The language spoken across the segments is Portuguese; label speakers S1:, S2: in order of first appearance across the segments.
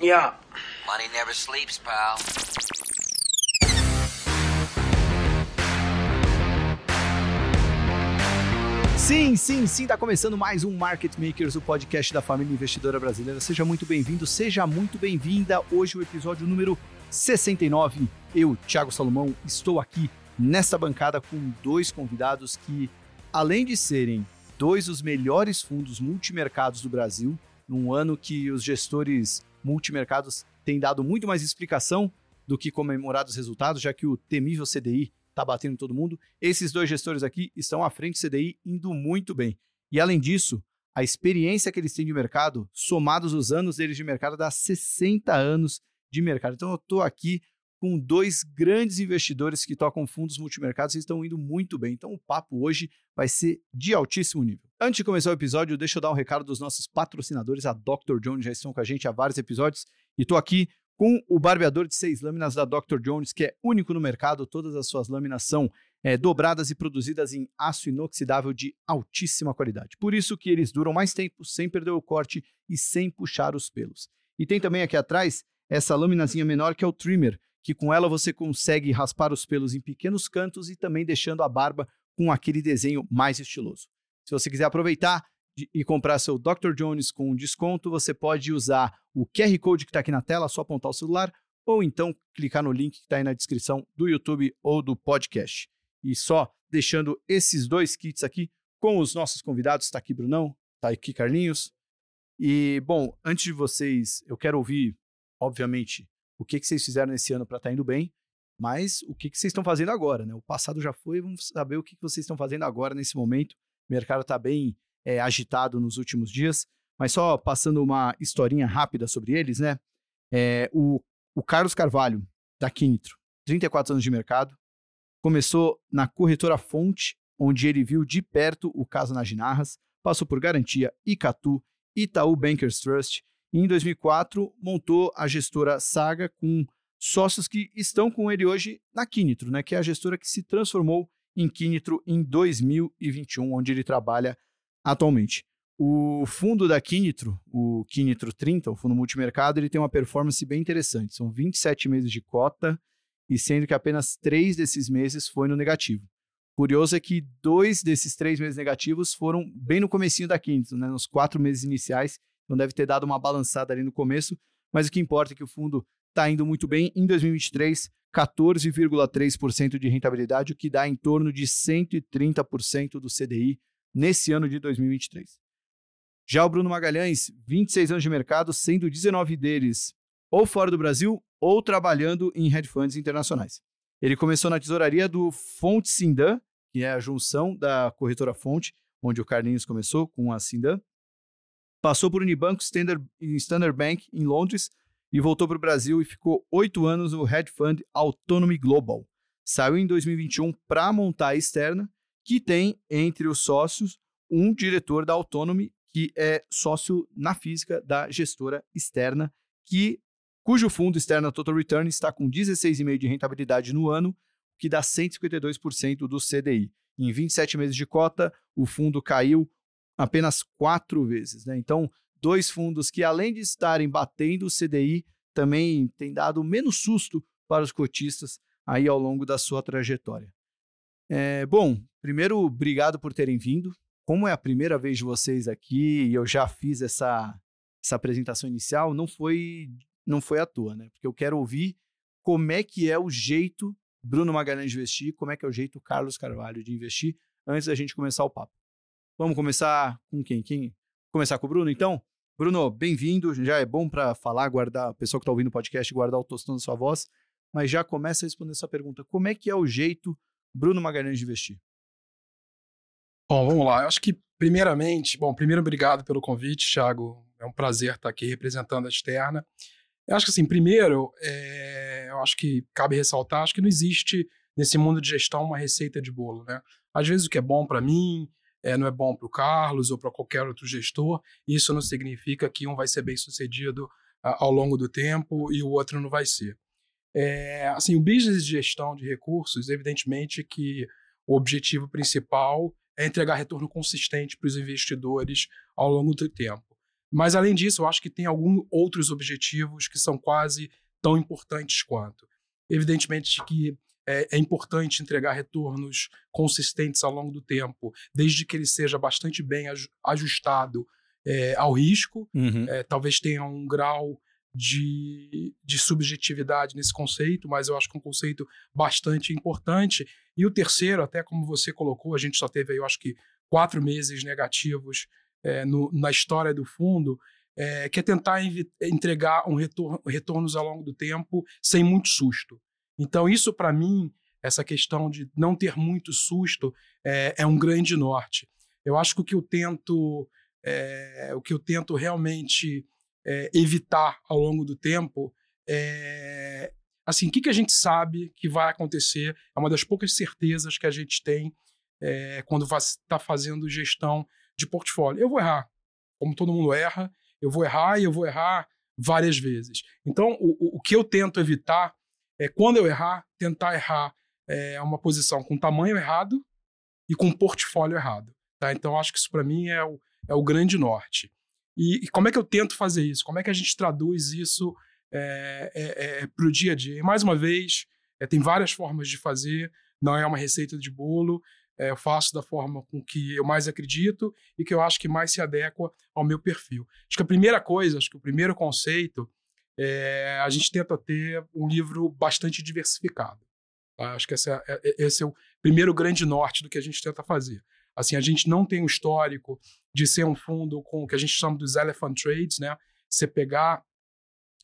S1: Yeah.
S2: Money never sleeps, pal.
S3: Sim, sim, sim, tá começando mais um Market Makers, o podcast da família investidora brasileira. Seja muito bem-vindo, seja muito bem-vinda. Hoje o episódio número 69. Eu, Thiago Salomão, estou aqui nesta bancada com dois convidados que, além de serem dois dos melhores fundos multimercados do Brasil, num ano que os gestores multimercados têm dado muito mais explicação do que comemorar os resultados, já que o temível CDI está batendo em todo mundo. Esses dois gestores aqui estão à frente do CDI indo muito bem. E além disso, a experiência que eles têm de mercado, somados os anos deles de mercado, dá 60 anos de mercado. Então eu estou aqui com dois grandes investidores que tocam fundos multimercados e estão indo muito bem. Então o papo hoje vai ser de altíssimo nível. Antes de começar o episódio, deixa eu dar um recado dos nossos patrocinadores. A Dr. Jones já estão com a gente há vários episódios e estou aqui com o barbeador de seis lâminas da Dr. Jones, que é único no mercado. Todas as suas lâminas são é, dobradas e produzidas em aço inoxidável de altíssima qualidade. Por isso que eles duram mais tempo, sem perder o corte e sem puxar os pelos. E tem também aqui atrás essa lâminazinha menor que é o trimmer, que com ela você consegue raspar os pelos em pequenos cantos e também deixando a barba com aquele desenho mais estiloso. Se você quiser aproveitar, e comprar seu Dr. Jones com desconto, você pode usar o QR Code que está aqui na tela, só apontar o celular, ou então clicar no link que está aí na descrição do YouTube ou do podcast. E só deixando esses dois kits aqui com os nossos convidados, está aqui Brunão, está aqui Carlinhos. E, bom, antes de vocês, eu quero ouvir, obviamente, o que, que vocês fizeram nesse ano para estar tá indo bem, mas o que, que vocês estão fazendo agora, né? O passado já foi, vamos saber o que, que vocês estão fazendo agora nesse momento. O mercado está bem é, agitado nos últimos dias. Mas só passando uma historinha rápida sobre eles, né? É, o, o Carlos Carvalho, da Quinitro, 34 anos de mercado, começou na corretora Fonte, onde ele viu de perto o caso nas Ginarras, passou por Garantia, Icatu, Itaú Bankers Trust, e em 2004 montou a gestora Saga com sócios que estão com ele hoje na Quinitro, né, que é a gestora que se transformou em Quinitro em 2021, onde ele trabalha atualmente. O fundo da Quinitro, o Quinitro 30, o fundo multimercado, ele tem uma performance bem interessante. São 27 meses de cota, e sendo que apenas três desses meses foi no negativo. Curioso é que dois desses três meses negativos foram bem no comecinho da Quinitro, né, nos quatro meses iniciais, então deve ter dado uma balançada ali no começo, mas o que importa é que o fundo está indo muito bem. Em 2023, 14,3% de rentabilidade, o que dá em torno de 130% do CDI nesse ano de 2023. Já o Bruno Magalhães, 26 anos de mercado, sendo 19 deles ou fora do Brasil ou trabalhando em hedge funds internacionais. Ele começou na tesouraria do Fonte Sindan, que é a junção da corretora Fonte, onde o Carlinhos começou com a Sindan. Passou por Unibanco Standard, Standard Bank em Londres e voltou para o Brasil e ficou oito anos no hedge fund Autonomy Global. Saiu em 2021 para montar a externa que tem entre os sócios um diretor da Autonomy, que é sócio na física da gestora externa, que cujo fundo externo Total Return está com 16,5% de rentabilidade no ano, que dá 152% do CDI. Em 27 meses de cota, o fundo caiu apenas quatro vezes. Né? Então, dois fundos que, além de estarem batendo o CDI, também têm dado menos susto para os cotistas aí ao longo da sua trajetória. É, bom, primeiro, obrigado por terem vindo. Como é a primeira vez de vocês aqui e eu já fiz essa, essa apresentação inicial, não foi, não foi à toa, né? Porque eu quero ouvir como é que é o jeito Bruno Magalhães de investir, como é que é o jeito Carlos Carvalho de investir, antes da gente começar o papo. Vamos começar com quem? Quem? Começar com o Bruno, então? Bruno, bem-vindo. Já é bom para falar, guardar, a pessoa que está ouvindo o podcast, guardar o tostão da sua voz, mas já começa a responder essa pergunta. Como é que é o jeito Bruno Magalhães de investir?
S4: Bom, vamos lá. Eu acho que, primeiramente, bom, primeiro, obrigado pelo convite, Thiago. É um prazer estar aqui representando a externa. Eu acho que, assim, primeiro, é, eu acho que cabe ressaltar, acho que não existe nesse mundo de gestão uma receita de bolo, né? Às vezes o que é bom para mim é, não é bom para o Carlos ou para qualquer outro gestor. Isso não significa que um vai ser bem sucedido ao longo do tempo e o outro não vai ser. É, assim, o business de gestão de recursos, evidentemente que o objetivo principal é entregar retorno consistente para os investidores ao longo do tempo. Mas, além disso, eu acho que tem alguns outros objetivos que são quase tão importantes quanto. Evidentemente que é, é, importante entregar retornos consistentes ao longo do tempo, desde que ele seja bastante bem ajustado é, ao risco. Uhum. É, talvez tenha um grau de, de subjetividade nesse conceito, mas eu acho que é um conceito bastante importante. E o terceiro, até como você colocou, a gente só teve aí, eu acho que quatro meses negativos é, no, na história do fundo, é, que é tentar entregar um retorno, retornos ao longo do tempo sem muito susto. Então, isso para mim, essa questão de não ter muito susto, é, é, um grande norte. Eu acho que o que eu tento, é, o que eu tento realmente é, evitar ao longo do tempo é assim, o que, que a gente sabe que vai acontecer? É uma das poucas certezas que a gente tem é, quando está fazendo gestão de portfólio. Eu vou errar, como todo mundo erra, eu vou errar e eu vou errar várias vezes. Então, o, o que eu tento evitar é, quando eu errar, tentar errar é, uma posição com tamanho errado e com portfólio errado. Tá? Então, acho que isso para mim é o, é o grande norte. E, e, como é que eu tento fazer isso? Como é que a gente traduz isso é, é, é para o dia a dia? E mais uma vez, é, tem várias formas de fazer, não é uma receita de bolo. É, eu faço da forma com que eu mais acredito e que eu acho que mais se adequa ao meu perfil. Acho que a primeira coisa, acho que o primeiro conceito, é, a gente tenta ter um livro bastante diversificado. Tá? Acho que esse é, é, esse é o primeiro grande norte do que a gente tenta fazer. Assim, a gente não tem um histórico de ser um fundo com o que a gente chama dos elephant trades, né? Você pegar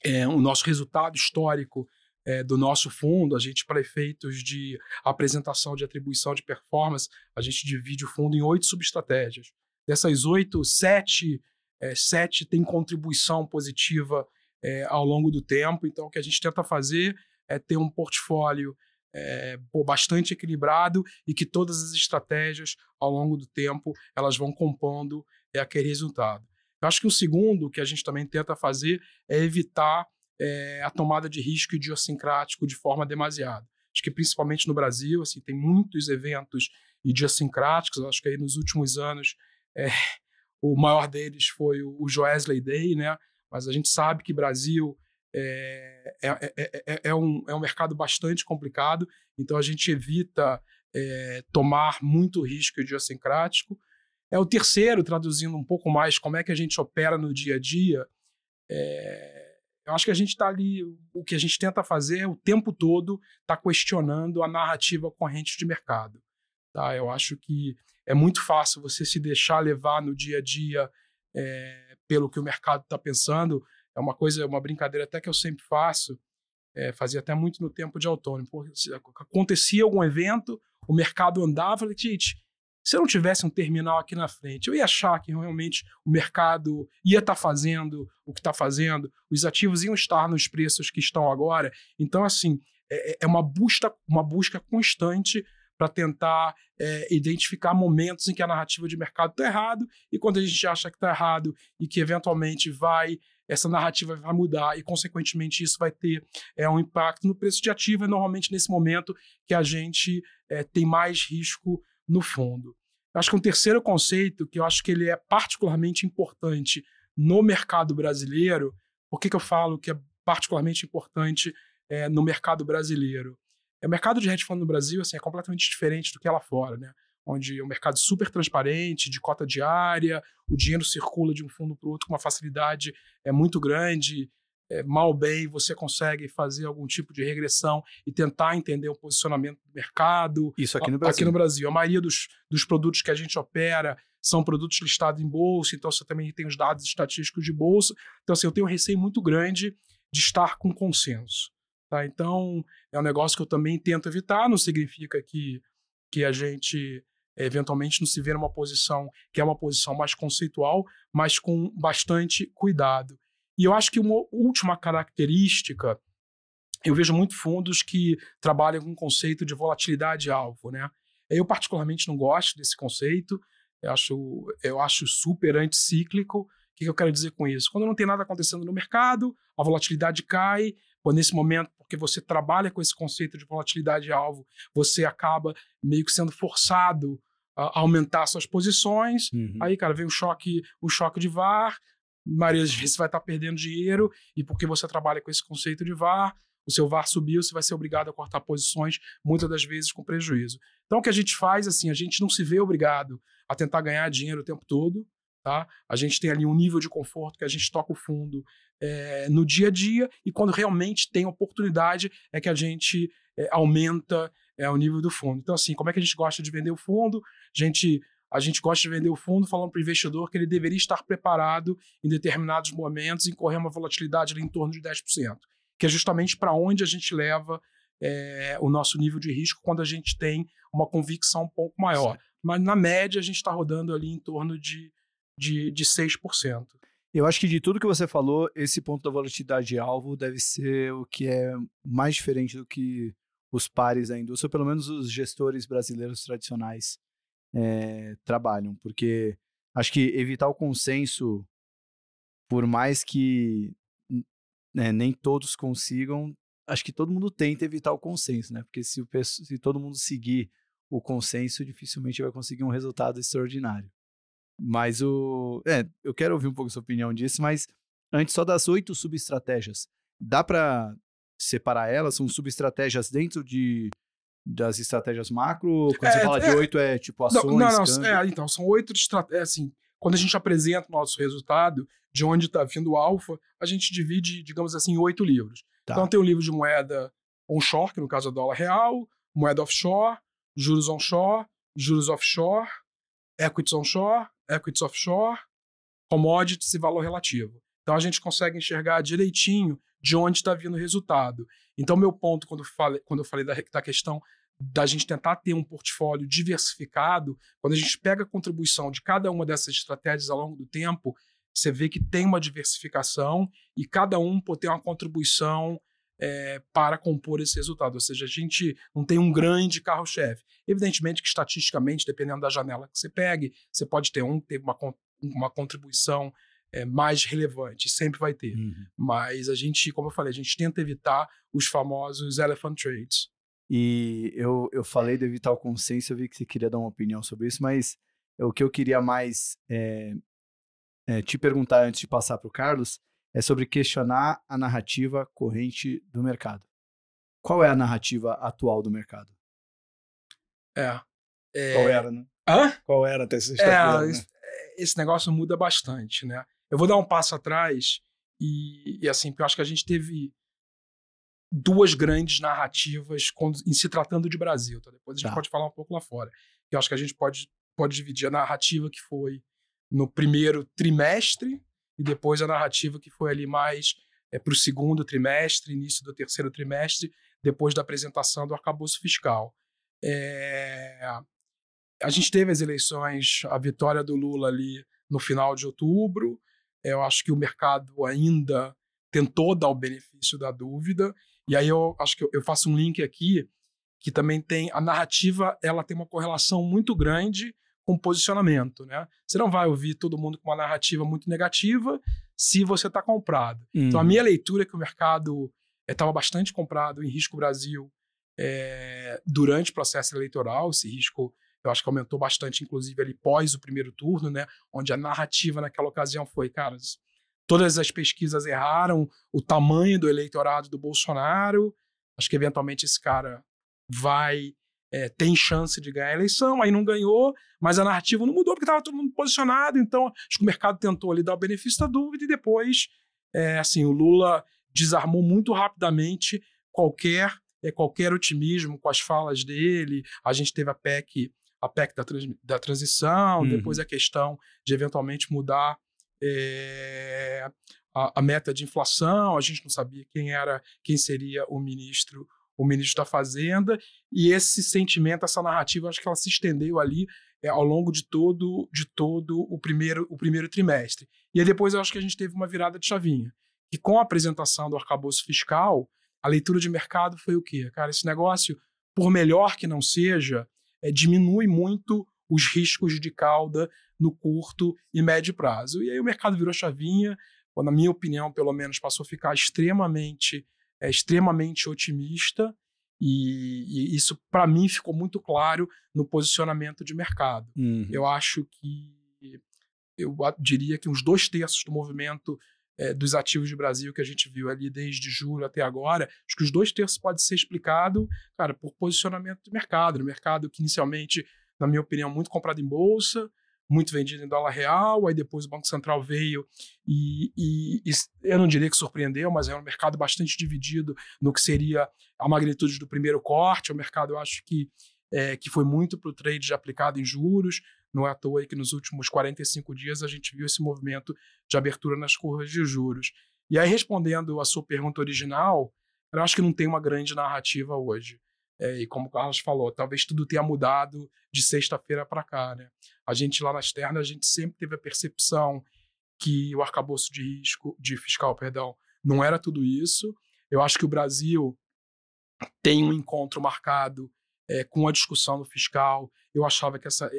S4: é, o nosso resultado histórico é, do nosso fundo, a gente, para efeitos de apresentação de atribuição de performance, a gente divide o fundo em oito subestratégias. Dessas oito, sete, é, sete tem contribuição positiva é, ao longo do tempo. Então, o que a gente tenta fazer é ter um portfólio é, bastante equilibrado e que todas as estratégias, ao longo do tempo, elas vão compondo é, aquele resultado. Eu acho que o segundo que a gente também tenta fazer é evitar é, a tomada de risco idiosincrático de forma demasiada. Acho que principalmente no Brasil, assim, tem muitos eventos idiosincráticos. Acho que aí nos últimos anos é, o maior deles foi o Joesley Day, né? Mas a gente sabe que Brasil é, é, é, é, um, é um mercado bastante complicado, então a gente evita tomar muito risco idiosincrático. É o terceiro, traduzindo um pouco mais como é que a gente opera no dia a dia. É, eu acho que a gente está ali, o que a gente tenta fazer é o tempo todo está questionando a narrativa corrente de mercado. Tá? Eu acho que é muito fácil você se deixar levar no dia a dia é, pelo que o mercado está pensando. É uma coisa, é uma brincadeira até que eu sempre faço, é, fazia até muito no tempo de autônomo. Acontecia algum evento, o mercado andava, gente, se eu não tivesse um terminal aqui na frente, eu ia achar que realmente o mercado ia estar tá fazendo o que está fazendo, os ativos iam estar nos preços que estão agora. Então, assim, é, é, é uma busca, uma busca constante para tentar é, identificar momentos em que a narrativa de mercado está errado e quando a gente acha que está errado e que eventualmente vai essa narrativa vai mudar e consequentemente isso vai ter é, um impacto no preço de ativo. É normalmente nesse momento que a gente é, tem mais risco no fundo. Acho que um terceiro conceito que eu acho que ele é particularmente importante no mercado brasileiro, por que, que eu falo que é particularmente importante é, no mercado brasileiro? O mercado de hedge fund no Brasil assim, é completamente diferente do que é lá fora, né? onde é um mercado super transparente, de cota diária, o dinheiro circula de um fundo para o outro com uma facilidade é muito grande, é, mal bem você consegue fazer algum tipo de regressão e tentar entender o posicionamento do mercado.
S3: Isso aqui no Brasil.
S4: Aqui no Brasil. A maioria dos, dos produtos que a gente opera são produtos listados em bolsa, então você também tem os dados estatísticos de bolsa. Então, assim, eu tenho um receio muito grande de estar com consenso. Tá? Então, é um negócio que eu também tento evitar, não significa que, que a gente eventualmente não se vê numa posição que é uma posição mais conceitual, mas com bastante cuidado. E eu acho que uma última característica, eu vejo muito fundos que trabalham com o conceito de volatilidade alvo, né? Eu particularmente não gosto desse conceito, eu acho, eu acho super anticíclico. O que eu quero dizer com isso? Quando não tem nada acontecendo no mercado, a volatilidade cai, Pô, nesse momento, porque você trabalha com esse conceito de volatilidade alvo, você acaba meio que sendo forçado a aumentar suas posições. Uhum. Aí, cara, vem um choque, um choque de VAR, maioria das vezes você vai estar perdendo dinheiro e porque você trabalha com esse conceito de VAR, o seu VAR subiu, você vai ser obrigado a cortar posições, muitas das vezes com prejuízo. Então, o que a gente faz, assim, a gente não se vê obrigado a tentar ganhar dinheiro o tempo todo, tá? A gente tem ali um nível de conforto que a gente toca o fundo é, no dia a dia e quando realmente tem oportunidade é que a gente é, aumenta é, o nível do fundo. Então, assim, como é que a gente gosta de vender o fundo? A gente a gente gosta de vender o fundo falando para o investidor que ele deveria estar preparado em determinados momentos em correr uma volatilidade ali em torno de 10%, que é justamente para onde a gente leva é, o nosso nível de risco quando a gente tem uma convicção um pouco maior. Mas, na média, a gente está rodando ali em torno de, de, de 6%.
S3: Eu acho que de tudo que você falou, esse ponto da volatilidade alvo deve ser o que é mais diferente do que os pares da indústria, ou pelo menos os gestores brasileiros tradicionais é, trabalham, porque acho que evitar o consenso, por mais que né, nem todos consigam, acho que todo mundo tenta evitar o consenso, né? Porque se, o, se todo mundo seguir o consenso, dificilmente vai conseguir um resultado extraordinário. Mas o. É, eu quero ouvir um pouco sua opinião disso, mas antes só das oito subestratégias. Dá para separar elas? São subestratégias dentro de das estratégias macro? Quando é, você fala é, de oito, é tipo ações? Não, não,
S4: não é, então, são oito estratégias. Assim, quando a gente apresenta o nosso resultado, de onde está vindo o alfa, a gente divide, digamos assim, em oito livros. Tá. Então tem o livro de moeda onshore, que no caso é dólar real, moeda offshore, juros onshore, juros offshore, equities onshore, equities offshore, commodities e valor relativo. Então a gente consegue enxergar direitinho de onde está vindo o resultado. Então, meu ponto, quando, falei, quando eu falei da, da questão da gente tentar ter um portfólio diversificado, quando a gente pega a contribuição de cada uma dessas estratégias ao longo do tempo, você vê que tem uma diversificação e cada um pode ter uma contribuição é, para compor esse resultado. Ou seja, a gente não tem um grande carro-chefe. Evidentemente que, estatisticamente, dependendo da janela que você pegue, você pode ter um ter uma, uma contribuição é, mais relevante, sempre vai ter. Uhum. Mas a gente, como eu falei, a gente tenta evitar os famosos elephant trades.
S3: E eu, eu falei de evitar o consenso, eu vi que você queria dar uma opinião sobre isso, mas o que eu queria mais é, é, te perguntar antes de passar para o Carlos é sobre questionar a narrativa corrente do mercado. Qual é a narrativa atual do mercado?
S4: É.
S3: é... Qual era, né?
S4: Hã?
S3: Qual era até sexta-feira?
S4: É, né? esse negócio muda bastante, né? Eu vou dar um passo atrás e, e assim, eu acho que a gente teve duas grandes narrativas quando, em se tratando de Brasil. Tá? Depois a gente tá. pode falar um pouco lá fora. Eu acho que a gente pode, pode dividir a narrativa que foi no primeiro trimestre e depois a narrativa que foi ali mais é, para o segundo trimestre, início do terceiro trimestre, depois da apresentação do arcabouço fiscal. É, a gente teve as eleições, a vitória do Lula ali no final de outubro, eu acho que o mercado ainda tentou dar o benefício da dúvida. E aí eu acho que eu faço um link aqui que também tem a narrativa, ela tem uma correlação muito grande com posicionamento, né? Você não vai ouvir todo mundo com uma narrativa muito negativa se você está comprado. Uhum. Então a uhum. minha leitura é que o mercado estava é, bastante comprado em risco Brasil é, durante o processo eleitoral. Esse risco eu acho que aumentou bastante, inclusive, ali pós o primeiro turno, né? Onde a narrativa naquela ocasião foi, cara, todas as pesquisas erraram o tamanho do eleitorado do Bolsonaro. Acho que eventualmente esse cara vai é, tem chance de ganhar a eleição, aí não ganhou, mas a narrativa não mudou porque estava todo mundo posicionado, então acho que o mercado tentou ali dar o benefício da dúvida e depois, é, assim, o Lula desarmou muito rapidamente qualquer é, qualquer otimismo com as falas dele. A gente teve a PEC a PEC da, trans, da transição, uhum. depois a questão de eventualmente mudar é, a, a, meta de inflação, a gente não sabia quem era, quem seria o ministro, o ministro da Fazenda, e esse sentimento, essa narrativa, acho que ela se estendeu ali é, ao longo de todo, de todo o primeiro, o primeiro trimestre. E aí depois eu acho que a gente teve uma virada de chavinha. E com a apresentação do arcabouço fiscal, a leitura de mercado foi o quê? Cara, esse negócio, por melhor que não seja, é, diminui muito os riscos de cauda no curto e médio prazo. E aí o mercado virou chavinha, na minha opinião, pelo menos, passou a ficar extremamente, é, extremamente otimista. E, e isso, para mim, ficou muito claro no posicionamento de mercado. Uhum. Eu acho que eu diria que uns dois terços do movimento é, dos ativos de Brasil que a gente viu ali desde julho até agora, acho que os dois terços pode ser explicado, cara, por posicionamento do mercado, no mercado que inicialmente, na minha opinião, muito comprado em bolsa, muito vendido em dólar real, aí depois o Banco Central veio e, e, e, eu não diria que surpreendeu, mas é um mercado bastante dividido no que seria a magnitude do primeiro corte, o mercado eu acho que, é, que foi muito para o trade aplicado em juros, não é à toa que nos últimos 45 dias a gente viu esse movimento de abertura nas curvas de juros. E aí, respondendo a sua pergunta original, eu acho que não tem uma grande narrativa hoje. É, e como o Carlos falou, talvez tudo tenha mudado de sexta-feira para cá. Né? A gente lá na externa, a gente sempre teve a percepção que o arcabouço de risco, de fiscal, perdão, não era tudo isso. Eu acho que o Brasil tem um encontro marcado é, com a discussão do fiscal. Eu achava que essa,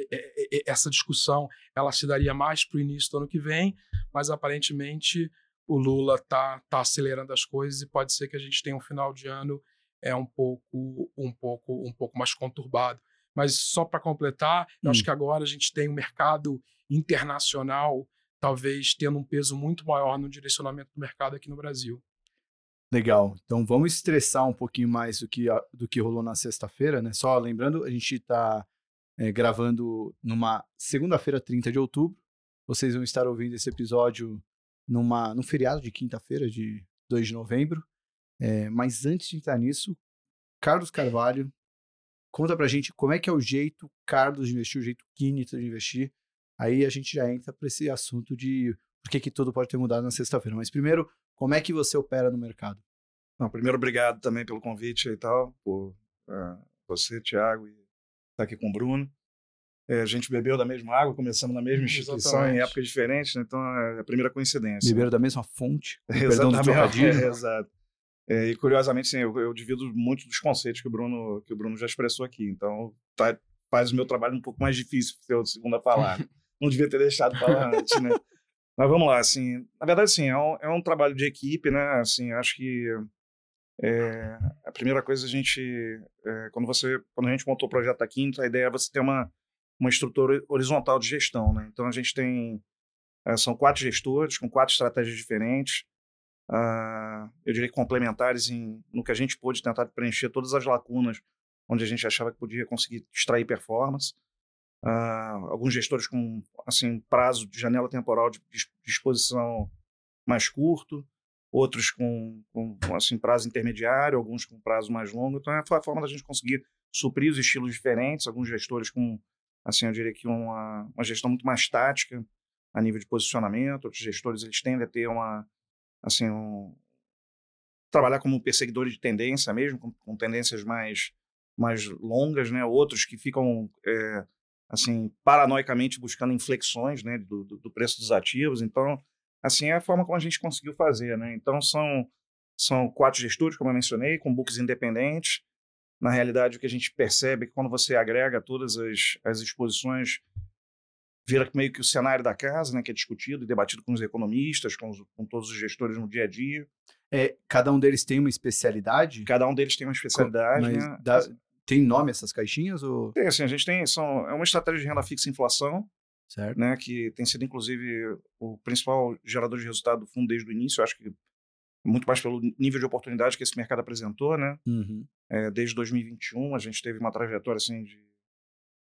S4: essa discussão ela se daria mais para o início do ano que vem, mas aparentemente o Lula está tá acelerando as coisas e pode ser que a gente tenha um final de ano é um pouco, um pouco, um pouco mais conturbado. Mas só para completar, eu acho hum. que agora a gente tem um mercado internacional talvez tendo um peso muito maior no direcionamento do mercado aqui no Brasil.
S3: Legal. Então vamos estressar um pouquinho mais do que, do que rolou na sexta-feira, né? Só lembrando, a gente está é, gravando numa segunda-feira, 30 de outubro. Vocês vão estar ouvindo esse episódio numa, num feriado de quinta-feira, de 2 de novembro. É, mas antes de entrar nisso, Carlos Carvalho, conta pra gente como é que é o jeito Carlos de investir, o jeito Kinita de investir. Aí a gente já entra para esse assunto de por que, que tudo pode ter mudado na sexta-feira. Mas primeiro, como é que você opera no mercado?
S1: Não, primeiro, obrigado também pelo convite e tal, por uh, você, Thiago, e estar tá aqui com o Bruno. É, a gente bebeu da mesma água, começamos na mesma instituição Exatamente. em épocas diferentes, né? então é a primeira coincidência.
S3: Beberam da mesma fonte?
S1: Exatamente. É, exato. É, e curiosamente, sim, eu, eu, divido muito dos conceitos que o Bruno, que o Bruno já expressou aqui. Então, tá, faz o meu trabalho um pouco mais difícil segundo a falar. Não devia ter deixado falar antes, né? Mas vamos lá, assim, na verdade, sim, é um, é um trabalho de equipe, né? Assim, acho que é, a primeira coisa a gente, é, quando você, quando a gente montou o projeto da Quinta, a ideia é você ter uma uma estrutura horizontal de gestão, né? Então a gente tem é, são quatro gestores com quatro estratégias diferentes uh, eu diria complementares em, no que a gente pôde tentar preencher todas as lacunas onde a gente achava que podia conseguir extrair performance. Uh, alguns gestores com assim prazo de janela temporal de disposição mais curto, outros com, com assim prazo intermediário, alguns com prazo mais longo. Então foi a forma da gente conseguir suprir os estilos diferentes. Alguns gestores com assim eu diria que uma, uma gestão muito mais tática a nível de posicionamento. Outros gestores eles tendem a ter uma assim, um, trabalhar como perseguidores de tendência mesmo, com, com, tendências mais, mais longas, né? Outros que ficam, é, assim, paranoicamente buscando inflexões, né, do, do, preço dos ativos. Então, assim, é a forma como a gente conseguiu fazer, né? Então, são, são quatro gestores, como eu mencionei, com books independentes. Na realidade, o que a gente percebe é que quando você agrega todas as, as exposições vira meio que o cenário da casa, né, que é discutido e debatido com os economistas, com, os, com todos os gestores no dia a dia.
S3: É, cada um deles tem uma especialidade?
S1: Cada um deles tem uma especialidade. Mas né?
S3: dá, tem nome essas caixinhas? Ou...
S1: Tem, assim, a gente tem, são, é uma estratégia de renda fixa e inflação,
S3: certo.
S1: Né, que tem sido, inclusive, o principal gerador de resultado do fundo desde o início, eu acho que muito mais pelo nível de oportunidade que esse mercado apresentou, né?
S3: Uhum.
S1: É, desde 2021 a gente teve uma trajetória assim de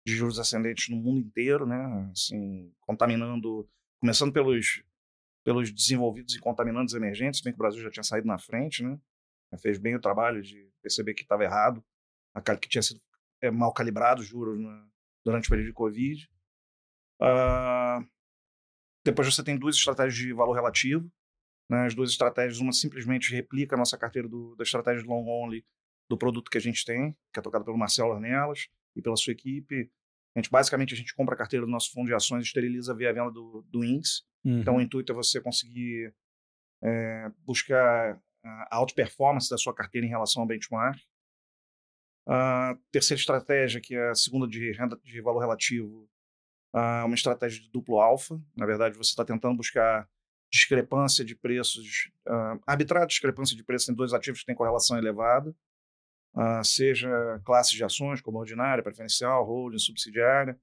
S1: de juros ascendentes no mundo inteiro, né? Assim, contaminando, começando pelos pelos desenvolvidos e contaminando os emergentes, bem que o Brasil já tinha saído na frente, né? Fez bem o trabalho de perceber que estava errado, que tinha sido é, mal calibrado os juros né? durante o período de Covid. Uh, depois você tem duas estratégias de valor relativo. Né? As duas estratégias, uma simplesmente replica a nossa carteira do, da estratégia long only do produto que a gente tem, que é tocado pelo Marcelo Arnelas e pela sua equipe. A gente, basicamente, a gente compra a carteira do nosso fundo de ações e esteriliza via venda do, do índice. Uhum. Então, o intuito é você conseguir é, buscar a alta performance da sua carteira em relação ao benchmark. A terceira estratégia, que é a segunda de renda de valor relativo, é uma estratégia de duplo alfa. Na verdade, você está tentando buscar discrepância de preços, uh, arbitrar discrepância de preços em dois ativos que têm correlação elevada uh, seja classes de ações como ordinária, preferencial, holding, subsidiária,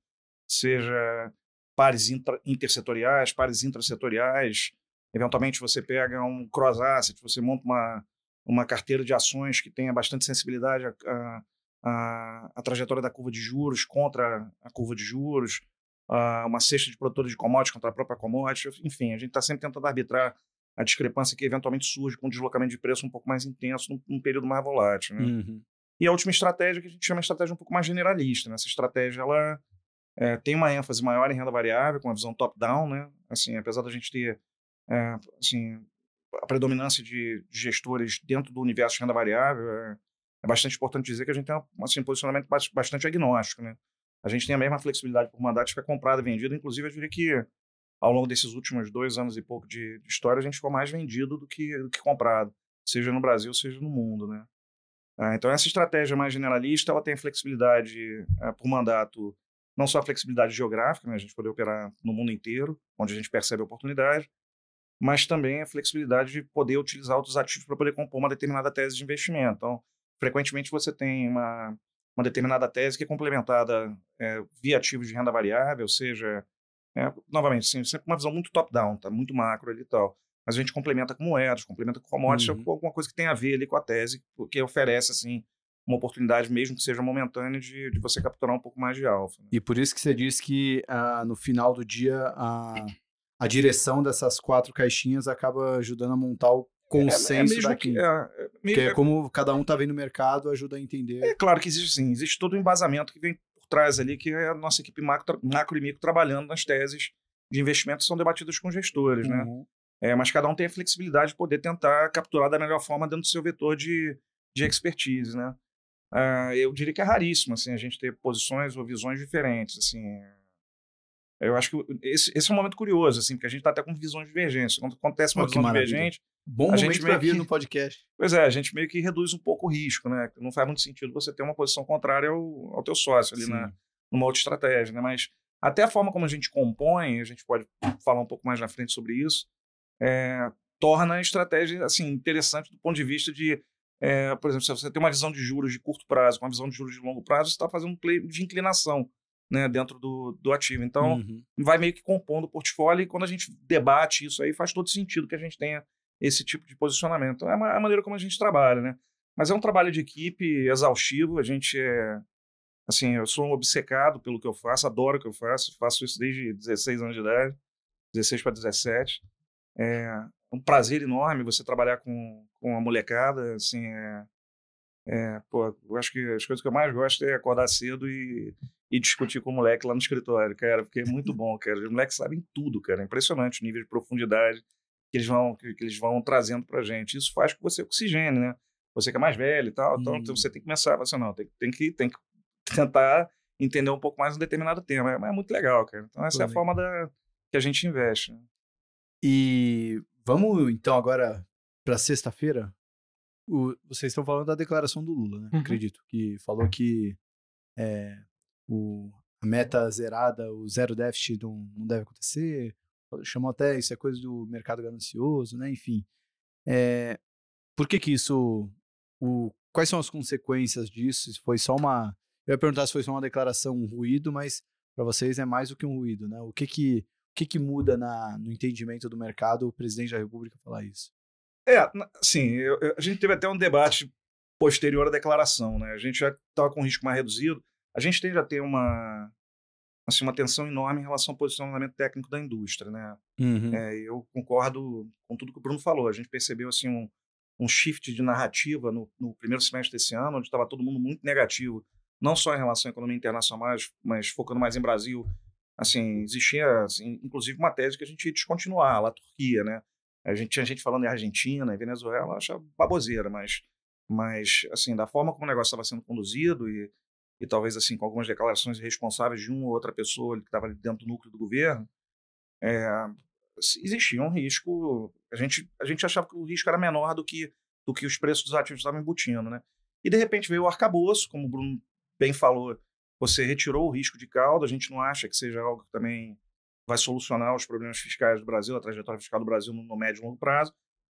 S1: seja pares intra, intersetoriais, pares intrasetoriais. Eventualmente você pega um cross asset, você monta uma, uma carteira de ações que tenha bastante sensibilidade à, à, à trajetória da curva de juros contra a curva de juros, uma cesta de produtores de commodities contra a própria commodity. Enfim, a gente está sempre tentando arbitrar a discrepância que eventualmente surge com um deslocamento de preço um pouco mais intenso num, num período mais volátil. Né?
S3: Uhum.
S1: E a última estratégia que a gente chama de estratégia um pouco mais generalista. Né? Essa estratégia ela é, tem uma ênfase maior em renda variável, com uma visão top-down, né? Assim, apesar da gente ter é, assim, a predominância de, de, gestores dentro do universo de renda variável, é, é, bastante importante dizer que a gente tem um assim, posicionamento bastante agnóstico. Né? A gente tem a mesma flexibilidade por mandato de ficar comprado e vendido. Inclusive, eu diria que ao longo desses últimos dois anos e pouco de, história, a gente ficou mais vendido do que, do que comprado, seja no Brasil, seja no mundo. Né? Ah, então, essa estratégia mais generalista ela tem flexibilidade é, por mandato, não só a flexibilidade geográfica, né, a gente poder operar no mundo inteiro, onde a gente percebe a oportunidade, mas também a flexibilidade de poder utilizar outros ativos para poder compor uma determinada tese de investimento. Então, frequentemente você tem uma, uma determinada tese que é complementada é, via ativos de renda variável, seja, é, novamente, assim, sempre uma visão muito top-down, tá? muito macro ali e tal mas a gente complementa com moedas, complementa com commodities, uhum. com alguma coisa que tem a ver ali com a tese, porque oferece, assim, uma oportunidade, mesmo que seja momentânea, de, de você capturar um pouco mais de alfa. Né?
S3: E por isso que você disse que ah, no final do dia a, a direção dessas quatro caixinhas acaba ajudando a montar o consenso é, é daqui. Que, é, é, meio, que é como cada um está vendo o mercado, ajuda a entender.
S1: É claro que existe sim, existe todo o um embasamento que vem trás ali, que é a nossa equipe macro, macro e micro trabalhando nas teses de investimento que são debatidas com gestores, né? uhum. né? É, mas cada um tem a flexibilidade de poder tentar capturar da melhor forma dentro do seu vetor de, de expertise, né? Uh, eu diria que é raríssimo, assim, a gente ter posições ou visões diferentes, assim. Eu acho que esse, esse é um momento curioso, assim, porque a gente está até com visões divergentes. Quando acontece uma oh, visão divergente,
S3: Bom a gente meio vir que, no podcast.
S1: Pois é, a gente meio que reduz um pouco o risco, né? Não faz muito sentido você ter uma posição contrária ao, ao teu sócio ali na, numa outra estratégia, né? Mas até a forma como a gente compõe, a gente pode falar um pouco mais na frente sobre isso, é, torna a estratégia assim, interessante do ponto de vista de, é, por exemplo, se você tem uma visão de juros de curto prazo, uma visão de juros de longo prazo, você está fazendo um play de inclinação né, dentro do, do ativo. Então, uhum. vai meio que compondo o portfólio e quando a gente debate isso aí, faz todo sentido que a gente tenha esse tipo de posicionamento. Então, é a maneira como a gente trabalha, né? Mas é um trabalho de equipe exaustivo, a gente é... Assim, eu sou um obcecado pelo que eu faço, adoro o que eu faço, faço isso desde 16 anos de idade, 16 para 17. É um prazer enorme você trabalhar com, com a molecada, assim, é, é, pô, eu acho que as coisas que eu mais gosto é acordar cedo e, e discutir com o moleque lá no escritório, cara, porque é muito bom, cara. Os moleques sabem tudo, cara. É impressionante o nível de profundidade que eles vão, que, que eles vão trazendo pra gente. Isso faz com que você oxigene, né? Você que é mais velho e tal, então, então você tem que começar, você não, tem, tem, que, tem que tentar entender um pouco mais um determinado tema. É, é muito legal, cara. Então essa é a forma da, que a gente investe. Né?
S3: E vamos então agora para sexta-feira. Vocês estão falando da declaração do Lula, né? Uhum. Acredito que falou que é, o, a meta zerada, o zero déficit não, não deve acontecer. Chamou até isso é coisa do mercado ganancioso, né? Enfim, é, por que que isso? O, quais são as consequências disso? Se foi só uma, eu ia perguntar se foi só uma declaração, um ruído, mas para vocês é mais do que um ruído, né? O que que que, que muda na, no entendimento do mercado o presidente da República falar isso?
S1: É, sim, a gente teve até um debate posterior à declaração, né? A gente já estava com risco mais reduzido. A gente tem, já tem uma, assim, uma tensão enorme em relação ao posicionamento técnico da indústria, né?
S3: Uhum.
S1: É, eu concordo com tudo que o Bruno falou. A gente percebeu assim um, um shift de narrativa no, no primeiro semestre desse ano, onde estava todo mundo muito negativo, não só em relação à economia internacional, mas, mas focando mais em Brasil assim, existia, assim, inclusive, uma tese que a gente ia descontinuar lá, a Turquia, né? A gente tinha gente falando em Argentina, em Venezuela, acha baboseira, mas, mas, assim, da forma como o negócio estava sendo conduzido e, e talvez, assim, com algumas declarações responsáveis de uma ou outra pessoa que estava dentro do núcleo do governo, é, existia um risco, a gente, a gente achava que o risco era menor do que, do que os preços dos ativos estavam embutindo, né? E, de repente, veio o arcabouço, como o Bruno bem falou, você retirou o risco de cauda, a gente não acha que seja algo que também vai solucionar os problemas fiscais do Brasil, a trajetória fiscal do Brasil no, no médio e longo prazo,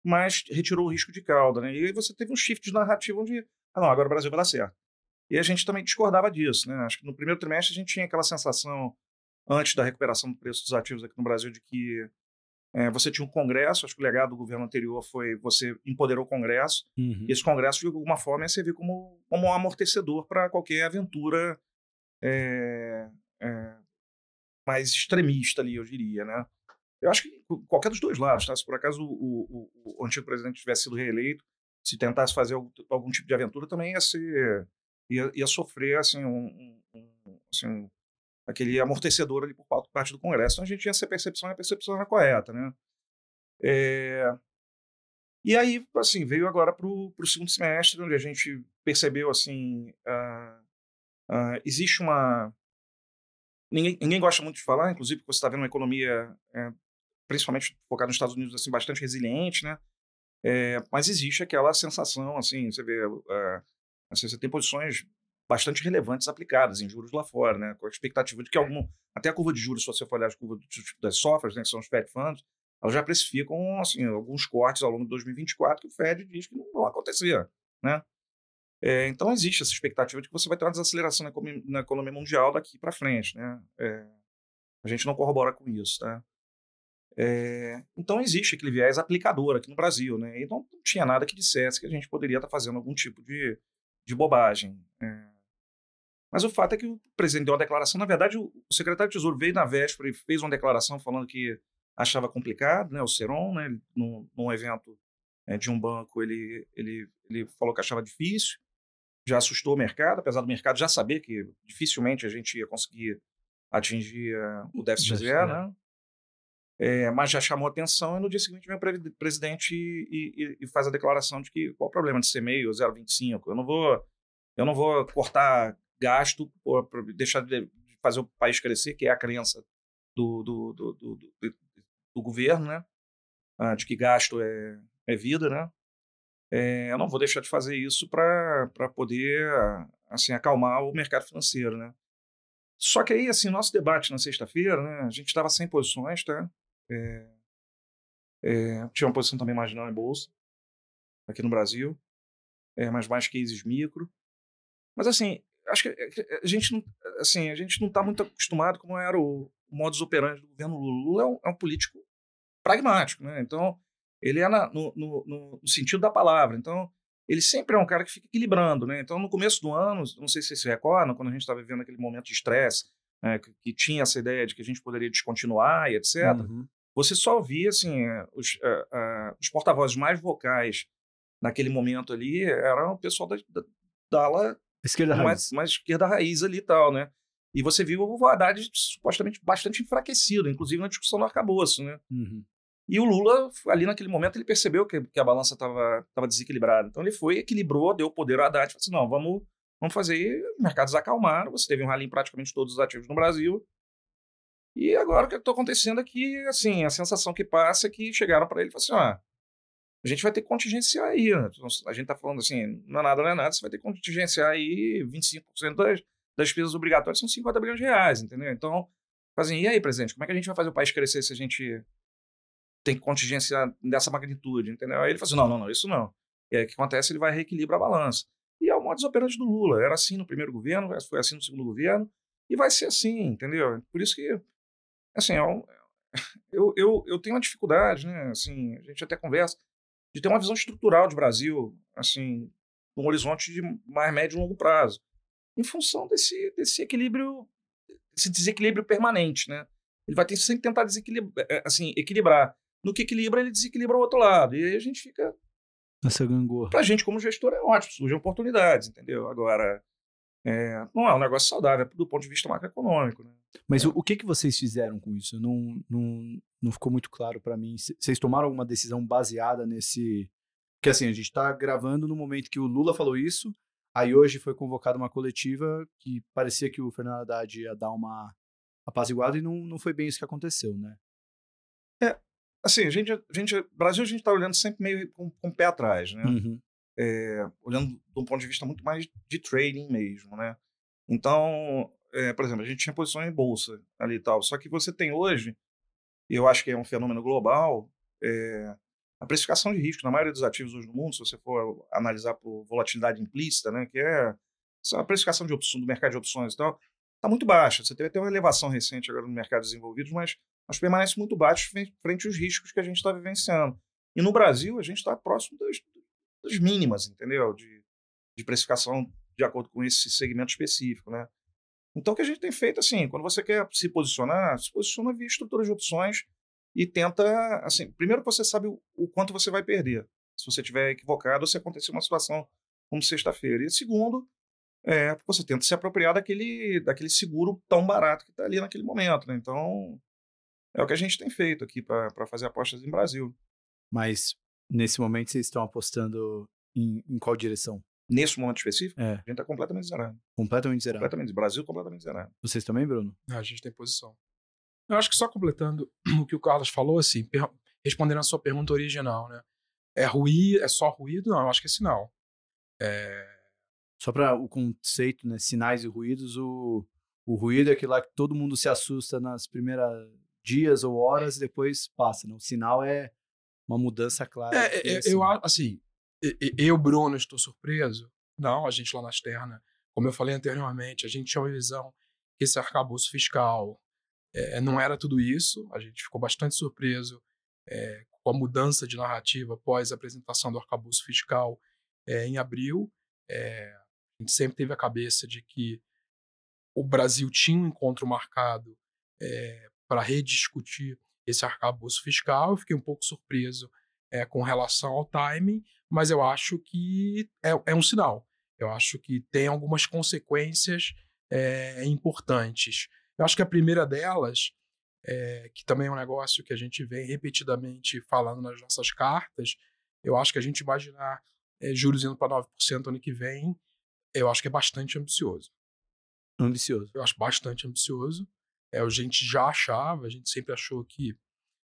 S1: mas retirou o risco de cauda. Né? E aí você teve um shift de narrativa onde, ah, não, agora o Brasil vai dar certo. E a gente também discordava disso. Né? Acho que no primeiro trimestre a gente tinha aquela sensação antes da recuperação do preço dos ativos aqui no Brasil, de que é, você tinha um congresso, acho que o legado do governo anterior foi você empoderou o congresso,
S3: Uhum.
S1: e esse congresso, de alguma forma, ia servir como, como um amortecedor para qualquer aventura é, é, mais extremista ali, eu diria, né? Eu acho que qualquer dos dois lados, tá? Se por acaso o, o, o antigo presidente tivesse sido reeleito, se tentasse fazer algum, algum tipo de aventura, também ia ser ia, ia sofrer assim um, um, um assim, aquele amortecedor ali por parte do Congresso. Então a gente tinha essa percepção e a percepção era correta, né? É... E aí, assim, veio agora para o segundo semestre, onde a gente percebeu, assim, uh, uh, existe uma... Ninguém, ninguém gosta muito de falar, inclusive porque você está vendo uma economia, é, principalmente focada nos Estados Unidos, assim, bastante resiliente, né? É, mas existe aquela sensação, assim, você vê, uh, assim, você tem posições bastante relevantes aplicadas em juros lá fora, né? Com a expectativa de que algum, até a curva de juros, se você for olhar a curva das softwares, né, que são os Fed Funds, elas já precificam assim, alguns cortes ao longo de 2024 que o Fed diz que não vão acontecer. Né? É, então, existe essa expectativa de que você vai ter uma desaceleração na economia, na economia mundial daqui para frente. Né? É, a gente não corrobora com isso. Tá? É, então, existe aquele viés aplicador aqui no Brasil. Né? E não, não, tinha nada que dissesse que a gente poderia estar fazendo algum tipo de, de bobagem. Mas o fato é que o presidente deu uma declaração. Na verdade, o secretário de Tesouro veio na véspera e fez uma declaração falando que achava complicado, né? O Seron, né? Num, num evento é, de um banco, ele, ele, ele falou que achava difícil, já assustou o mercado, apesar do mercado já saber que dificilmente a gente ia conseguir atingir uh, o déficit zero, né? É, mas já chamou atenção e no dia seguinte vem o presidente e, e, e, faz a declaração de que qual o problema de ser meio 0,25? Eu não vou eu não vou cortar gasto para deixar de fazer o país crescer, que é a crença do, do, do, do, do governo, né? Ah, de que gasto é, é vida, né? É, eu não vou deixar de fazer isso para poder assim acalmar o mercado financeiro, né? Só que aí, assim, nosso debate na sexta-feira, né? A gente estava sem posições, tá? É, é, tinha uma posição também marginal em bolsa aqui no Brasil, é, mas mais cases micro. Mas assim, acho que é, a gente não, assim, a gente não está muito acostumado como era o modus operandi do governo Lula. Lula é um, é um político pragmático, né? Então, ele é na, no, no, no, sentido da palavra. Então, ele sempre é um cara que fica equilibrando, né? Então, no começo do ano, não sei se vocês se recordam, quando a gente estava vivendo aquele momento de estresse, né, que, que, tinha essa ideia de que a gente poderia descontinuar e etc., uhum. Você só via, assim, os, uh, uh, os porta-vozes mais vocais naquele momento ali eram o pessoal da, da, da ala
S3: esquerda
S1: mais,
S3: raiz.
S1: mais esquerda raiz ali e tal, né? E você viu o Haddad supostamente bastante enfraquecido, inclusive na discussão do arcabouço, né?
S3: Uhum.
S1: E o Lula, ali naquele momento, ele percebeu que, que a balança estava desequilibrada. Então ele foi, equilibrou, deu poder ao Haddad falou assim: não, vamos, vamos fazer mercados acalmar. Você teve um rally em praticamente todos os ativos no Brasil. E agora o que está acontecendo é assim, a sensação que passa é que chegaram para ele e falaram assim: ah, a gente vai ter que contingenciar aí. Né? A gente está falando assim, não é nada, não é nada, você vai ter que contingenciar aí 25% das, das despesas obrigatórias, são 50 bilhões de reais, entendeu? Então, assim, e aí, presidente, como é que a gente vai fazer o país crescer se a gente tem que contingenciar dessa magnitude, entendeu? Aí ele falou assim, não, não, não, isso não. E aí o que acontece? Ele vai reequilibrar a balança. E é o modus operandi do Lula. Era assim no primeiro governo, foi assim no segundo governo, e vai ser assim, entendeu? Por isso que, assim, eu, eu, eu tenho uma dificuldade, né? Assim, a gente até conversa, de ter uma visão estrutural de Brasil, assim, num horizonte de mais médio e longo prazo, em função desse, desse equilíbrio, desse desequilíbrio permanente, né? Ele vai ter sempre tentar desequilibrar, assim, equilibrar no que equilibra, ele desequilibra o outro lado. E aí a gente fica.
S3: Essa gangorra.
S1: Pra gente, como gestor, é ótimo, surgem oportunidades, entendeu? Agora, é, não é um negócio saudável é do ponto de vista macroeconômico. Né?
S3: Mas
S1: é.
S3: o, o, que, que vocês fizeram com isso? Não, não, não ficou muito claro para mim. Vocês tomaram alguma decisão baseada nesse. Que assim, a gente está gravando no momento que o Lula falou isso, aí hoje foi convocada uma coletiva que parecia que o Fernando Haddad ia dar uma apaziguada e não, não foi bem isso que aconteceu, né?
S1: É, assim, a gente, a gente, Brasil a gente está olhando sempre meio com, com o pé atrás, né?
S3: Uhum.
S1: É, olhando de um ponto de vista muito mais de trading mesmo, né? Então, é, por exemplo, a gente tinha posição em bolsa ali e tal, só que você tem hoje, e eu acho que é um fenômeno global, é, a precificação de risco na maioria dos ativos hoje no mundo, se você for analisar por volatilidade implícita, né, que é a precificação de opções, do mercado de opções e tal, está muito baixa. Você teve até uma elevação recente agora no mercado desenvolvido, mas, mas permanece muito baixo frente aos riscos que a gente está vivenciando. E no Brasil, a gente está próximo das, mínimas, entendeu? De, de precificação de acordo com esse segmento específico, né? Então, o que a gente tem feito, assim, quando você quer se posicionar, se posiciona via estrutura de opções e tenta, assim, primeiro você sabe o, o quanto você vai perder. Se você estiver equivocado se acontecer uma situação como sexta-feira. E segundo, é, você tenta se apropriar daquele, daquele seguro tão barato que está ali naquele momento. Né? Então, é o que a gente tem feito aqui para fazer apostas em Brasil.
S3: Mas, nesse momento, vocês estão apostando em, em qual direção?
S1: Nesse momento específico,
S3: é.
S1: a gente está completamente zerado.
S3: Completamente zerado.
S1: Completamente. Brasil completamente zerado.
S3: Vocês também, Bruno?
S4: a gente tem posição. Eu acho que só completando o que o Carlos falou, assim, respondendo a sua pergunta original, né? É ruído, é só ruído? Não, eu acho que é sinal. É,
S3: só para o conceito, né? Sinais e ruídos, o, o ruído é aquilo lá que todo mundo se assusta nas primeiras dias ou horas e depois passa, né? O sinal é uma mudança clara.
S4: É, é, assim. eu assim, eu, Bruno, estou surpreso. Não, a gente lá na externa, como eu falei anteriormente, a gente tinha uma visão que esse arcabouço fiscal é, não era tudo isso. A gente ficou bastante surpreso é, com a mudança de narrativa após a apresentação do arcabouço fiscal é, em abril. É, a gente sempre teve a cabeça de que o Brasil tinha um encontro marcado é, para rediscutir esse arcabouço fiscal. Eu fiquei um pouco surpreso é, com relação ao timing, mas eu acho que é, é um sinal. Eu acho que tem algumas consequências é, importantes. Eu acho que a primeira delas, é, que também é um negócio que a gente vem repetidamente falando nas nossas cartas, eu acho que a gente imaginar juros indo para 9% ano que vem eu acho que é bastante ambicioso.
S3: Ambicioso.
S4: Eu acho bastante ambicioso. É, a gente já achava, a gente sempre achou que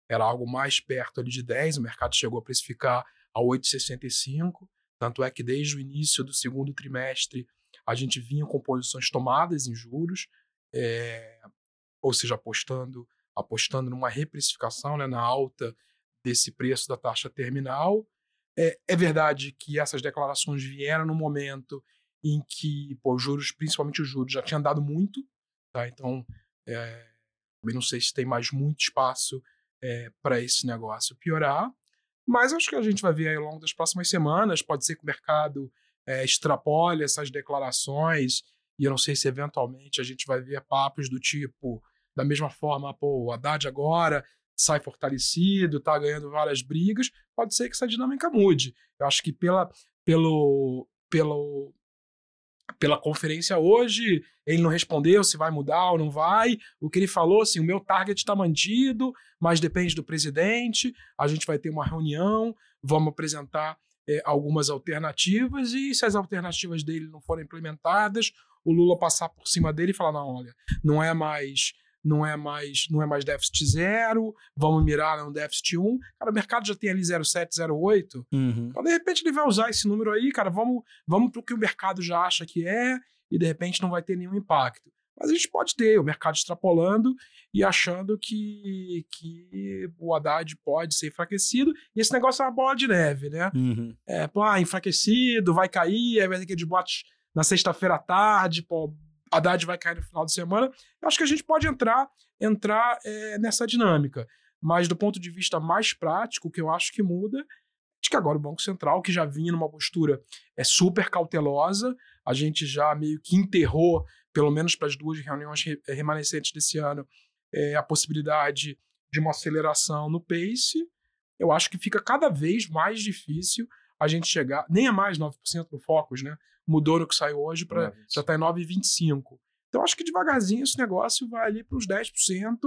S4: era algo mais perto ali de 10, o mercado chegou a precificar a 8,65, tanto é que desde o início do segundo trimestre a gente vinha com posições tomadas em juros, é, ou seja, apostando, apostando numa reprecificação, né, na alta desse preço da taxa terminal. É, é verdade que essas declarações vieram no momento em que pô, os juros, principalmente os juros, já tinha andado muito, tá? Então, é, não sei se tem mais muito espaço é, para esse negócio piorar, mas acho que a gente vai ver ao longo das próximas semanas. Pode ser que o mercado é, extrapole essas declarações, e eu não sei se eventualmente a gente vai ver papos do tipo, da mesma forma, pô, o Haddad agora sai fortalecido, tá ganhando várias brigas, pode ser que essa dinâmica mude. Eu acho que pela, pelo, pelo, pela conferência hoje, ele não respondeu se vai mudar ou não vai. O que ele falou, assim, o meu target está mantido, mas depende do presidente. A gente vai ter uma reunião, vamos apresentar é, algumas alternativas e se as alternativas dele não forem implementadas, o Lula passar por cima dele e falar não, olha, não é mais não é mais não é mais déficit zero, vamos mirar no déficit 1. Cara, o mercado já tem ali 0,7, 0,8.
S3: Uhum.
S4: Então, de repente, ele vai usar esse número aí, cara, vamos, vamos para o que o mercado já acha que é, e de repente não vai ter nenhum impacto. Mas a gente pode ter o mercado extrapolando e achando que, que o Haddad pode ser enfraquecido. E esse negócio é uma bola de neve, né?
S3: Uhum.
S4: É, pô, ah, enfraquecido, vai cair, aí vai ter aquele bote na sexta-feira à tarde, pô, Haddad vai cair no final de semana. Eu acho que a gente pode entrar, entrar é, nessa dinâmica. Mas do ponto de vista mais prático, o que eu acho que muda é que agora o Banco Central, que já vinha numa postura é super cautelosa, a gente já meio que enterrou, pelo menos para as duas reuniões remanescentes desse ano, é, a possibilidade de uma aceleração no pace. Eu acho que fica cada vez mais difícil a gente chegar, nem é mais 9% no Focus, né? Mudou no que saiu hoje para já está em 9,25. Então acho que devagarzinho esse negócio vai ali para os 10%.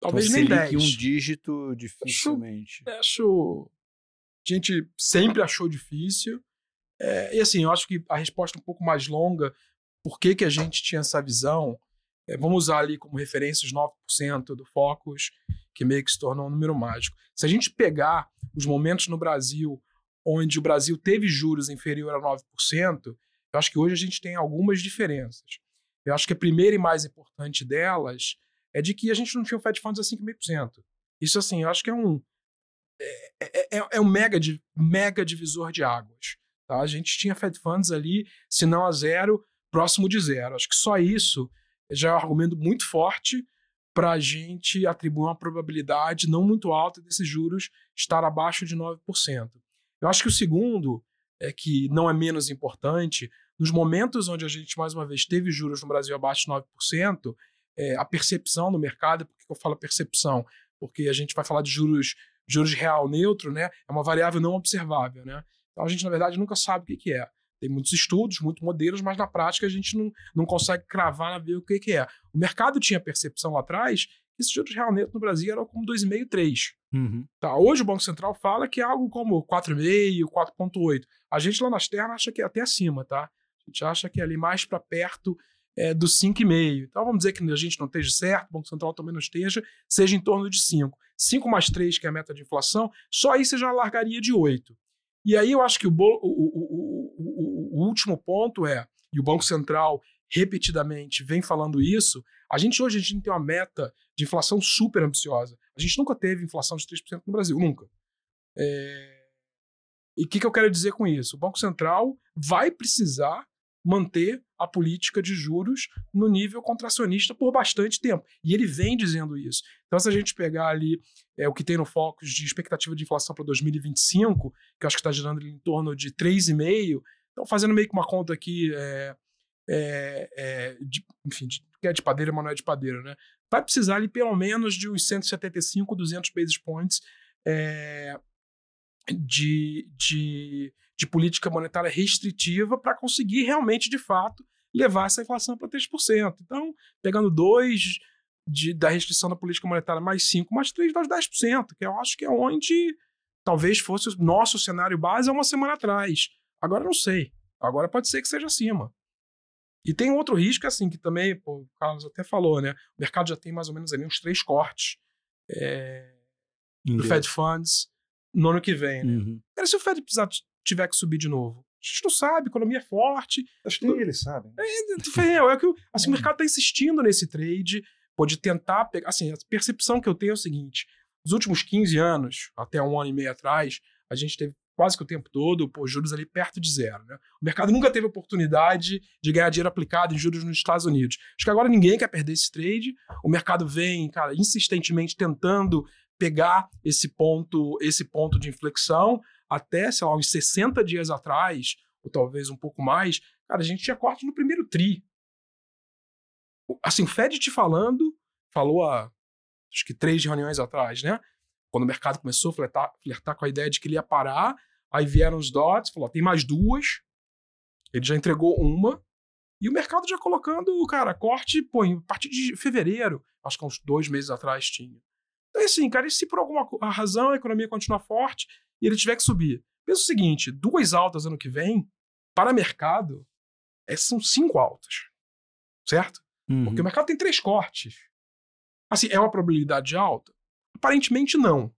S4: Talvez então, nem 10.
S3: um dígito dificilmente.
S4: Acho, acho, a gente sempre achou difícil. É, e assim, eu acho que a resposta é um pouco mais longa, por que, que a gente tinha essa visão? É, vamos usar ali como referência os 9% do Focus, que meio que se tornou um número mágico. Se a gente pegar os momentos no Brasil onde o Brasil teve juros inferior a 9%, eu acho que hoje a gente tem algumas diferenças. Eu acho que a primeira e mais importante delas é de que a gente não tinha o Fed Funds a 5,5%. Isso, assim, eu acho que é um, é, é, é, é um mega, mega divisor de águas. Tá? A gente tinha Fed Funds ali, se não a zero, próximo de zero. Acho que só isso já é um argumento muito forte para a gente atribuir uma probabilidade não muito alta desses juros estar abaixo de 9%. Eu acho que o segundo é que não é menos importante, nos momentos onde a gente, mais uma vez, teve juros no Brasil abaixo de 9%, é, a percepção no mercado, por que eu falo percepção? Porque a gente vai falar de juros, juros real neutro, né? É uma variável não observável, né? Então a gente, na verdade, nunca sabe o que, que é. Tem muitos estudos, muitos modelos, mas na prática a gente não, não consegue cravar na ver o que, que é. O mercado tinha percepção lá atrás que esses juros real neutro no Brasil eram como 2,5, 3.
S3: Uhum.
S4: Tá, hoje o Banco Central fala que é algo como 4,5, 4,8. A gente lá na externa acha que é até acima, tá? A gente acha que é ali mais para perto é, do 5,5. Então vamos dizer que a gente não esteja certo, o Banco Central também não esteja, seja em torno de 5. 5 mais 3, que é a meta de inflação, só aí você já largaria de 8. E aí eu acho que o, o, o, o, último ponto é, e o Banco Central repetidamente vem falando isso, a gente hoje a gente tem uma meta de inflação super ambiciosa. A gente nunca teve inflação de 3% no Brasil, nunca. É... E o que, que eu quero dizer com isso? O Banco Central vai precisar manter a política de juros no nível contracionista por bastante tempo. E ele vem dizendo isso. Então, se a gente pegar ali é, o que tem no foco de expectativa de inflação para 2025, que eu acho que está girando em torno de 3,5%, então fazendo meio que uma conta aqui, é, é, é de, enfim, de, é de padeira, mas não é de padeira, né? Vai precisar ali pelo menos de uns 175, 200 basis points é, de, de de política monetária restritiva para conseguir realmente, de fato, levar essa inflação para 3%. Então, pegando 2 da restrição da política monetária mais 5, mais 3 dá 10%, que eu acho que é onde talvez fosse o nosso cenário base há uma semana atrás. Agora não sei. Agora pode ser que seja acima. E tem outro risco, assim, que também, pô, o Carlos até falou, né? O mercado já tem mais ou menos ali uns três cortes é, do Fed Funds no ano que vem, né? Uhum. Cara, se o Fed precisar tiver que subir de novo? A gente não sabe, a economia é forte.
S1: Acho que nem eles sabem.
S4: É, é, é que assim, o mercado está insistindo nesse trade, pode tentar pegar. Assim, a percepção que eu tenho é o seguinte: nos últimos 15 anos, até um ano e meio atrás, a gente teve quase que o tempo todo, pô, juros ali perto de zero. Né? O mercado nunca teve oportunidade de ganhar dinheiro aplicado em juros nos Estados Unidos. Acho que agora ninguém quer perder esse trade. O mercado vem, cara, insistentemente tentando pegar esse ponto, esse ponto de inflexão até, sei lá, uns 60 dias atrás, ou talvez um pouco mais, cara, a gente tinha corte no primeiro tri. Assim, o Fed te falando, falou há acho que três reuniões atrás, né? Quando o mercado começou a flertar, flertar com a ideia de que ele ia parar, aí vieram os dots, falou, tem mais duas, ele já entregou uma, e o mercado já colocando, cara, corte, pô, a partir de fevereiro, acho que uns dois meses atrás tinha. Então, assim, cara, e se por alguma razão a economia continuar forte, e ele tiver que subir. Pensa o seguinte: duas altas ano que vem, para mercado, é, são cinco altas. Certo? Uhum. Porque o mercado tem três cortes. Assim, é uma probabilidade alta? Aparentemente não.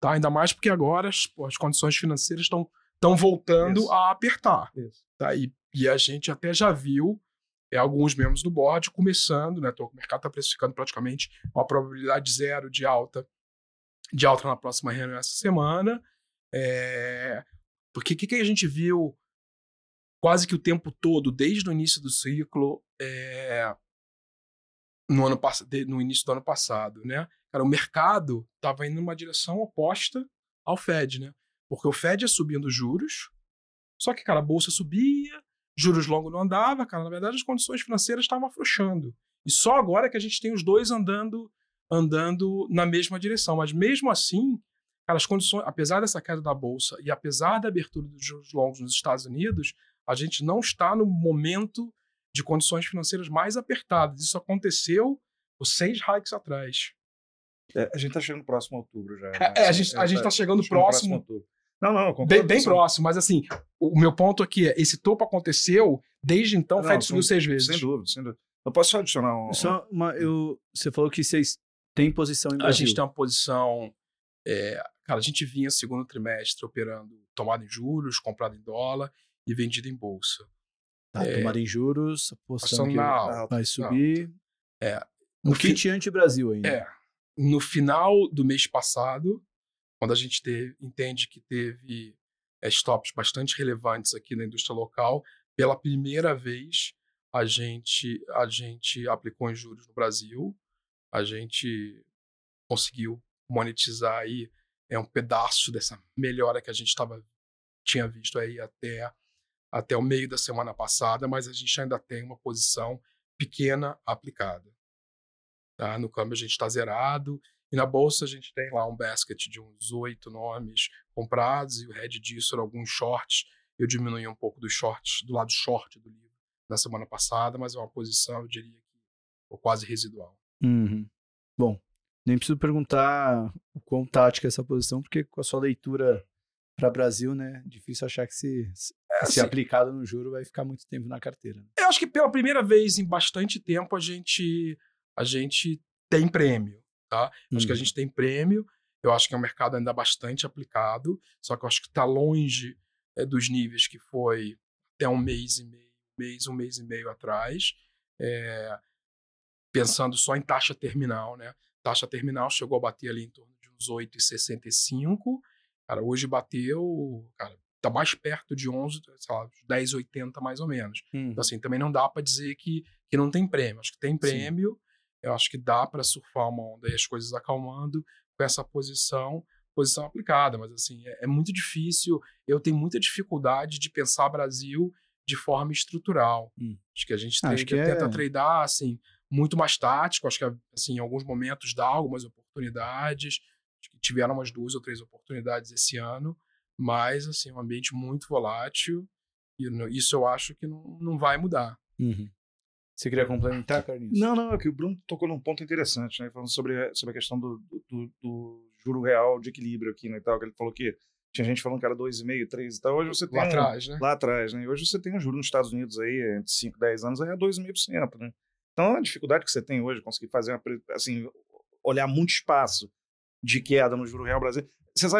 S4: Tá? Ainda mais porque agora as, as condições financeiras estão estão voltando Isso. a apertar. Isso. Tá? E, e, a gente até já viu é, alguns membros do board começando, né? o mercado está precificando praticamente uma probabilidade zero de alta de alta na próxima reunião essa semana. É... Porque o que, que, a gente viu quase que o tempo todo, desde o início do ciclo, é... no, ano no início do ano passado, né? Cara, o mercado estava indo numa direção oposta ao Fed, né? Porque o Fed ia subindo juros, só que, cara, a bolsa subia, juros longos não andava, cara, na verdade as condições financeiras estavam afrouxando. E só agora que a gente tem os dois andando andando na mesma direção. Mas mesmo assim, cara, as condições, apesar dessa queda da bolsa e apesar da abertura dos juros longos nos Estados Unidos, a gente não está no momento de condições financeiras mais apertadas. Isso aconteceu os seis hikes atrás.
S1: É, a gente está chegando próximo a outubro já.
S4: Né? É, a gente está tá chegando próximo. próximo
S1: não, não,
S4: bem, bem próximo, mas assim, o meu ponto aqui é: esse topo aconteceu, desde então, o Fed subiu seis vezes.
S1: Sem dúvida, sem dúvida. Eu posso só adicionar um.
S3: Só uma, eu, você falou que vocês tem posição em Brasil.
S4: A gente tem uma posição. É, cara, a gente vinha segundo trimestre operando tomada em juros, comprado em dólar e vendido em bolsa.
S3: Tá, é, tomada em juros, apostando que na, vai subir. É, no
S4: kit
S3: fi... anti-Brasil ainda.
S4: É. No final do mês passado, quando a gente teve, entende que teve é, stops bastante relevantes aqui na indústria local, pela primeira vez, a gente, a gente aplicou em juros no Brasil, a gente conseguiu monetizar aí é um pedaço dessa melhora que a gente tava, tinha visto aí até, até o meio da semana passada, mas a gente ainda tem uma posição pequena aplicada. Tá? No câmbio a gente está zerado, e na bolsa a gente tem lá um basket de uns oito nomes comprados, e o head disso era alguns shorts. Eu diminui um pouco dos shorts, do lado short do livro na semana passada, mas é uma posição, eu diria que quase residual.
S3: Uhum. Bom, nem preciso perguntar o quão tática é essa posição, porque com a sua leitura para Brasil, né, difícil achar que se,
S4: É,
S3: se
S4: assim,
S3: aplicado no juro vai ficar muito tempo na carteira. né?
S4: Eu acho que pela primeira vez em bastante tempo a gente a gente tem prêmio, tá? Acho que a
S3: Uhum.
S4: gente tem prêmio. Eu acho que é um mercado ainda bastante aplicado, só que eu acho que está longe é, dos níveis que foi até um mês e meio, mês, um mês e meio atrás. É, pensando só em taxa terminal, né? Taxa terminal chegou a bater ali em torno de uns 8,65. Cara, hoje bateu, cara, tá mais perto de 11, sei lá, 10,80 mais ou menos.
S3: Uhum.
S4: Então, assim, também não dá para dizer que, que não tem prêmio. Acho que tem prêmio, eu acho que dá para surfar uma onda e as coisas acalmando com essa posição, posição aplicada. Mas, assim, é, é muito difícil. Eu tenho muita dificuldade de pensar Brasil de forma estrutural.
S3: Hum.
S4: Acho que a gente
S3: Acho
S4: trader
S3: que é-
S4: tenta tradar, assim, muito mais tático. Acho que, assim, em alguns momentos dá algumas oportunidades. Acho que tiveram umas duas ou três oportunidades esse ano. Mas, assim, um ambiente muito volátil. E isso eu acho que não, não vai mudar.
S3: Uhum. Você queria complementar, Carlinhos?
S1: Não, não, é que o Bruno tocou num ponto interessante, né? Falando sobre, sobre a questão do, do, do juro real de equilíbrio aqui, né? E tal, que ele falou que tinha gente falando que era 2,5, 3 e tal. Hoje você tem.
S4: Lá atrás, né?
S1: Lá atrás, né? E hoje você tem um juro nos Estados Unidos aí, entre 5 e 10 anos, aí é 2,5%, né? Então a dificuldade que você tem hoje, conseguir fazer uma, assim, olhar muito espaço de queda no juro real brasileiro.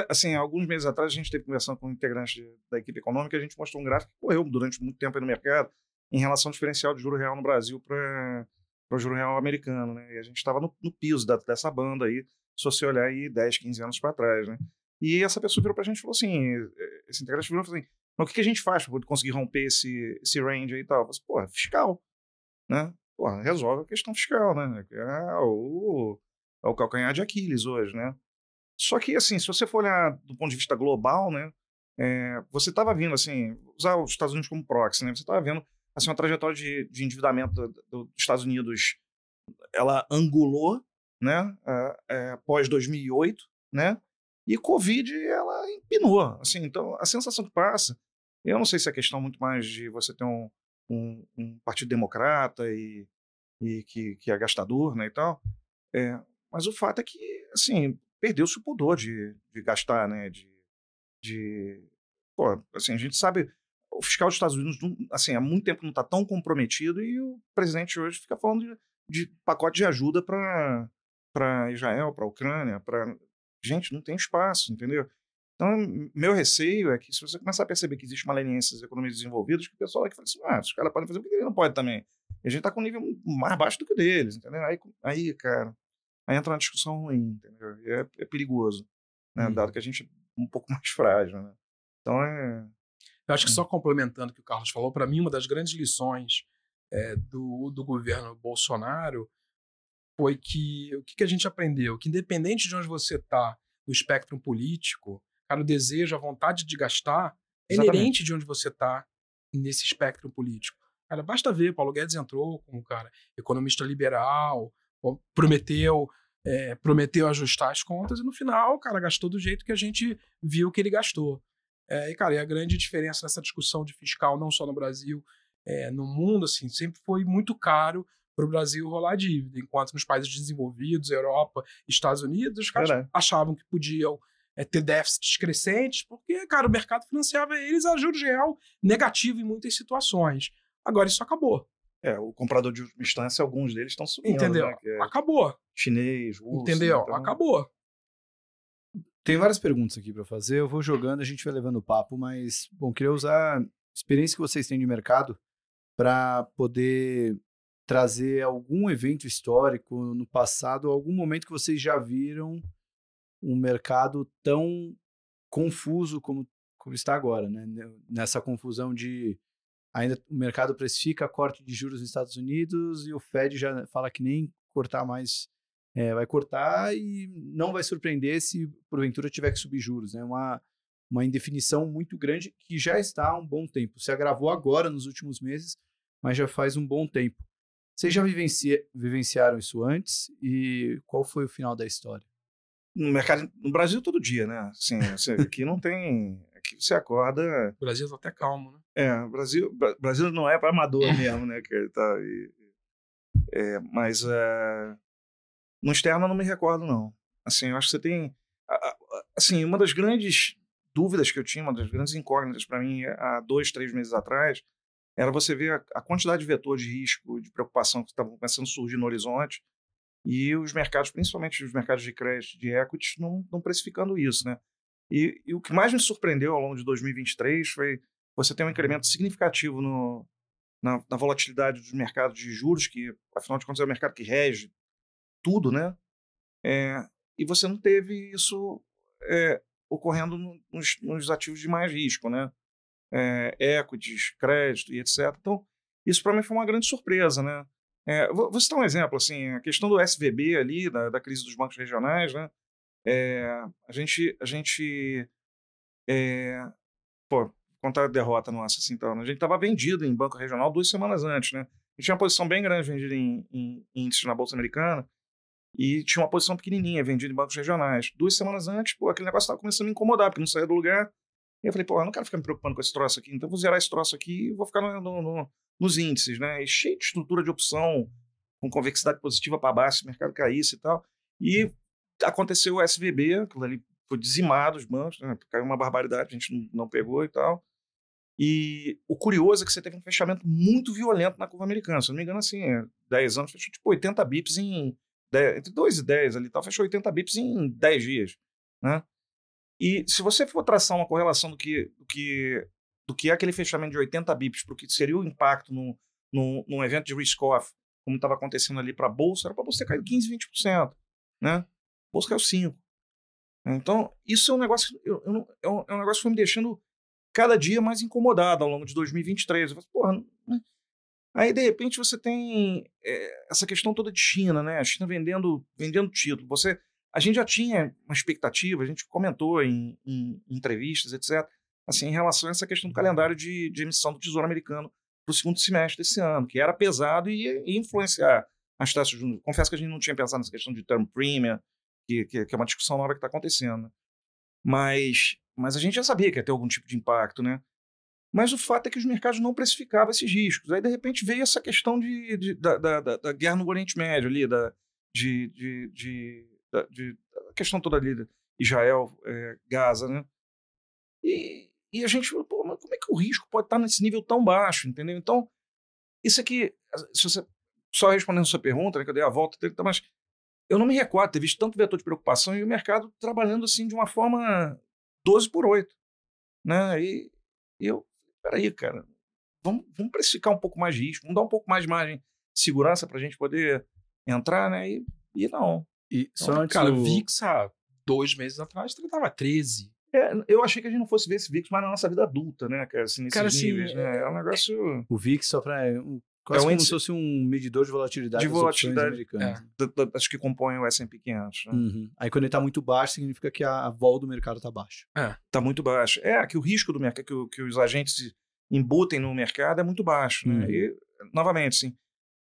S1: Assim, alguns meses atrás a gente teve conversando com integrantes de- da equipe econômica, a gente mostrou um gráfico que correu durante muito tempo no mercado em relação ao diferencial de juro real no Brasil para o juro real americano, né? E a gente estava no, no piso da- dessa banda aí, se você olhar aí 10, 15 anos para trás, né? E essa pessoa virou para a gente e falou assim, eh, esse integrante virou e falou assim, o que, que a gente faz para conseguir romper esse, esse range aí e tal? Eu falei, assim, Porra, fiscal, né? Porra, resolve a questão fiscal, né? É o, é o calcanhar de Aquiles hoje, né? Só que, assim, se você for olhar do ponto de vista global, né? é, você estava vendo, assim, usar os Estados Unidos como proxy, né? Você estava vendo, assim, uma trajetória de, de endividamento do- do- dos Estados Unidos, ela angulou, né? é, pós 2008, né? E Covid, ela empinou, assim. Então, a sensação que passa, eu não sei se é questão muito mais de você ter um, um, um partido democrata e, e que, que é gastador, né, e tal. É, mas o fato é que, assim, perdeu-se o pudor de, de gastar, né, de, de... Pô, assim, a gente sabe, o fiscal dos Estados Unidos, assim, há muito tempo não está tão comprometido e o presidente hoje fica falando de, de pacote de ajuda para Israel, para a Ucrânia, para gente, não tem espaço, entendeu? Então, meu receio é que se você começar a perceber que existe uma leniência das economias desenvolvidas, que o pessoal aqui fala assim, ah, os caras podem fazer, por que ele não pode também? E a gente está com um nível mais baixo do que o deles, entendeu? Aí, aí cara, aí entra uma discussão ruim, entendeu? E é, é perigoso, né?
S3: Hum.
S1: Dado que a gente é um pouco mais frágil, né? Então, é...
S4: Eu acho que só complementando o que o Carlos falou, para mim, uma das grandes lições é, do, do governo Bolsonaro foi que o que, que a gente aprendeu? Que independente de onde você está no espectro político, cara, o desejo, a vontade de gastar é
S1: Exatamente.
S4: inerente de onde você está nesse espectro político. Cara, basta ver, Paulo Guedes entrou como cara economista liberal, prometeu é, prometeu ajustar as contas e no final, cara, gastou do jeito que a gente viu que ele gastou. É, e, cara, e a grande diferença nessa discussão de fiscal, não só no Brasil, é, no mundo, assim, sempre foi muito caro para o Brasil rolar dívida, enquanto nos países desenvolvidos, Europa, Estados Unidos, os caras achavam que podiam é, ter déficits crescentes, porque, cara, o mercado financiava eles a juros real negativo em muitas situações. Agora isso acabou,
S1: é, o comprador de última instância, alguns deles estão subindo,
S4: entendeu?
S1: né? É
S4: Acabou,
S1: chinês, russo,
S4: entendeu?
S1: então-
S4: Acabou.
S3: Tem várias perguntas aqui para fazer, eu vou jogando, a gente vai levando o papo, mas, bom, queria usar a experiência que vocês têm de mercado para poder trazer algum evento histórico no passado, algum momento que vocês já viram um mercado tão confuso como, como está agora, né? Nessa confusão de ainda o mercado precifica corte de juros nos Estados Unidos e o Fed já fala que nem cortar mais é, vai cortar e não vai surpreender se porventura tiver que subir juros. É né? uma, uma indefinição muito grande que já está há um bom tempo. Se agravou agora nos últimos meses, mas já faz um bom tempo. Vocês já vivenci vivenciaram isso antes e qual foi o final da história?
S1: No mercado, no Brasil todo dia, né? Assim, assim aqui não tem, aqui você acorda.
S4: O Brasil tá até calmo, né?
S1: É, Brasil, Brasil não é para amador mesmo, né? Que tá, e, é, mas uh, no externo eu não me recordo não. Assim, eu acho que você tem, assim, uma das grandes dúvidas que eu tinha, uma das grandes incógnitas para mim há dois, três meses atrás, era você ver a, a quantidade de vetores de risco, de preocupação que estavam começando a surgir no horizonte e os mercados, principalmente os mercados de crédito, de equities, não, não precificando isso, né? E, e, o que mais me surpreendeu ao longo de 2023 foi você ter um incremento significativo no, na, na, volatilidade dos mercados de juros, que, afinal de contas, é o mercado que rege tudo, né? É, e você não teve isso é, ocorrendo nos, nos, ativos de mais risco, né? É, equities, crédito e etc. Então, isso para mim foi uma grande surpresa, né? É, vou, vou citar um exemplo, assim, a questão do SVB ali, da, da crise dos bancos regionais, né? É, a gente, a gente, é, pô, contar a derrota nossa, assim, então, a gente estava vendido em banco regional duas semanas antes, né? A gente tinha uma posição bem grande vendida em, em, em índice na Bolsa Americana, e tinha uma posição pequenininha, vendida em bancos regionais. Duas semanas antes, pô, aquele negócio estava começando a me incomodar, porque não saía do lugar. E eu falei, pô, eu não quero ficar me preocupando com esse troço aqui, então vou zerar esse troço aqui e vou ficar no, no, no, nos índices, né? E cheio de estrutura de opção, com convexidade positiva para baixo, se o mercado caísse e tal. E aconteceu o SVB, aquilo ali foi dizimado os bancos, né? caiu uma barbaridade, a gente não, pegou e tal. E o curioso é que você teve um fechamento muito violento na curva americana. Se eu não me engano, assim, 10 é, anos, fechou tipo 80 bips em 10, entre 2 e 10 ali, tal, fechou 80 bips em 10 dias, né? E se você for traçar uma correlação do que, do que, do que é aquele fechamento de 80 bips para o que seria o impacto no, no, num evento de risk-off, como estava acontecendo ali para a Bolsa, era para você cair 15, 20%, né? A Bolsa caiu 5%. Então, isso é um negócio, eu, eu, é, um, é um negócio que foi me deixando cada dia mais incomodado ao longo de 2023. Eu falei, porra, né? Aí, de repente, você tem é, essa questão toda de China, né? A China vendendo, vendendo título. Você, a gente já tinha uma expectativa, a gente comentou em, em, em entrevistas, etc., assim, em relação a essa questão do calendário de, de emissão do Tesouro Americano para o segundo semestre desse ano, que era pesado e ia influenciar as taxas de juros. Confesso que a gente não tinha pensado nessa questão de term premium, que, que, que é uma discussão nova que está acontecendo. Mas, mas a gente já sabia que ia ter algum tipo de impacto, né? Mas o fato é que os mercados não precificavam esses riscos. Aí, de repente, veio essa questão de, de da, da, da, guerra no Oriente Médio, ali, da, de, de, de, da, de questão toda ali, Israel, é, Gaza, né? E, e a gente falou, pô, mas como é que o risco pode estar nesse nível tão baixo, entendeu? Então, isso aqui, se você, só respondendo a sua pergunta, né, que eu dei a volta, mas eu não me recordo ter visto tanto vetor de preocupação e o mercado trabalhando assim de uma forma 12 por 8. Né? E, e eu peraí, cara, vamos, vamos precificar um pouco mais de risco, vamos dar um pouco mais de margem de segurança para a gente poder entrar, né? E, e não.
S4: E então, só antes cara, o VIX há dois meses atrás estava 13.
S1: É, eu achei que a gente não fosse ver esse VIX mais na nossa vida adulta, né, cara? Assim, cara, assim, níveis, né? É um negócio...
S3: O VIX, só para... É um, quase é um como se fosse um medidor de volatilidade
S1: de volatilidade é. acho que compõem o S&P 500. Né?
S3: Uhum. Aí quando ele está muito baixo, significa que a, a vol do mercado está baixa.
S1: É. Está muito baixo. É, que o risco do mercado, que, que os agentes embutem no mercado é muito baixo. Né? Uhum. E, novamente, assim,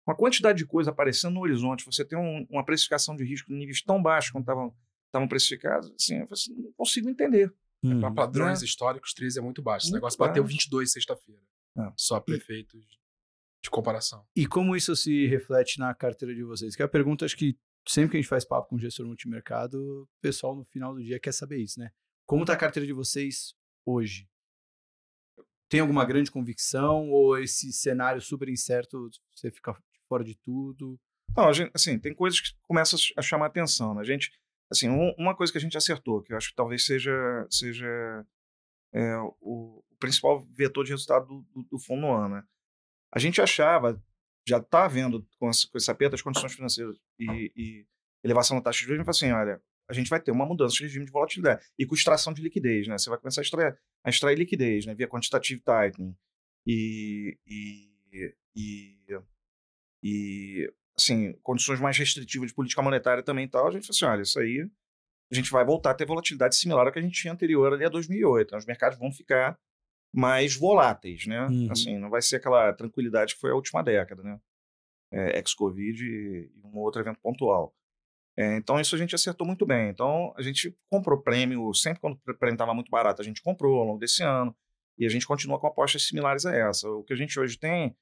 S1: uma quantidade de coisa aparecendo no horizonte, você tem um, uma precificação de risco em níveis tão baixos quando estavam precificados, assim, eu assim, não consigo entender.
S4: Uhum. Para padrões né? históricos, 13 é muito baixo. Esse negócio bateu 22 sexta-feira. É. Só prefeitos de comparação.
S3: E como isso se reflete na carteira de vocês? Que é a pergunta, acho que sempre que a gente faz papo com gestor multimercado, o pessoal no final do dia quer saber isso, né? Como está a carteira de vocês hoje? tem alguma grande convicção ou esse cenário super incerto você fica fora de tudo?
S1: Não, gente, assim, tem coisas que começam a chamar atenção, né? A gente, assim, um, uma coisa que a gente acertou, que eu acho que talvez seja, seja é, o, o, principal vetor de resultado do, do, do fundo no ano, né? A gente achava, já está vendo com, essa, com esse aperto das condições financeiras e, e elevação da taxa de juros, a gente assim, olha, a gente vai ter uma mudança de regime de volatilidade e com extração de liquidez, né? Você vai começar a extrair, a extrair liquidez, né? Via quantitative tightening. e, e, e, e assim, condições mais restritivas de política monetária também e tal, a gente falou assim, olha, isso aí a gente vai voltar a ter volatilidade similar ao que a gente tinha anterior ali a 2008. Então, os mercados vão ficar mais voláteis, né?
S3: Uhum.
S1: Assim, não vai ser aquela tranquilidade que foi a última década, né? É, Ex-Covid e um outro evento pontual. É, então, isso a gente acertou muito bem. Então, a gente comprou prêmio, sempre quando o prêmio estava muito barato, a gente comprou ao longo desse ano. E a gente continua com apostas similares a essa. O que a gente hoje tem,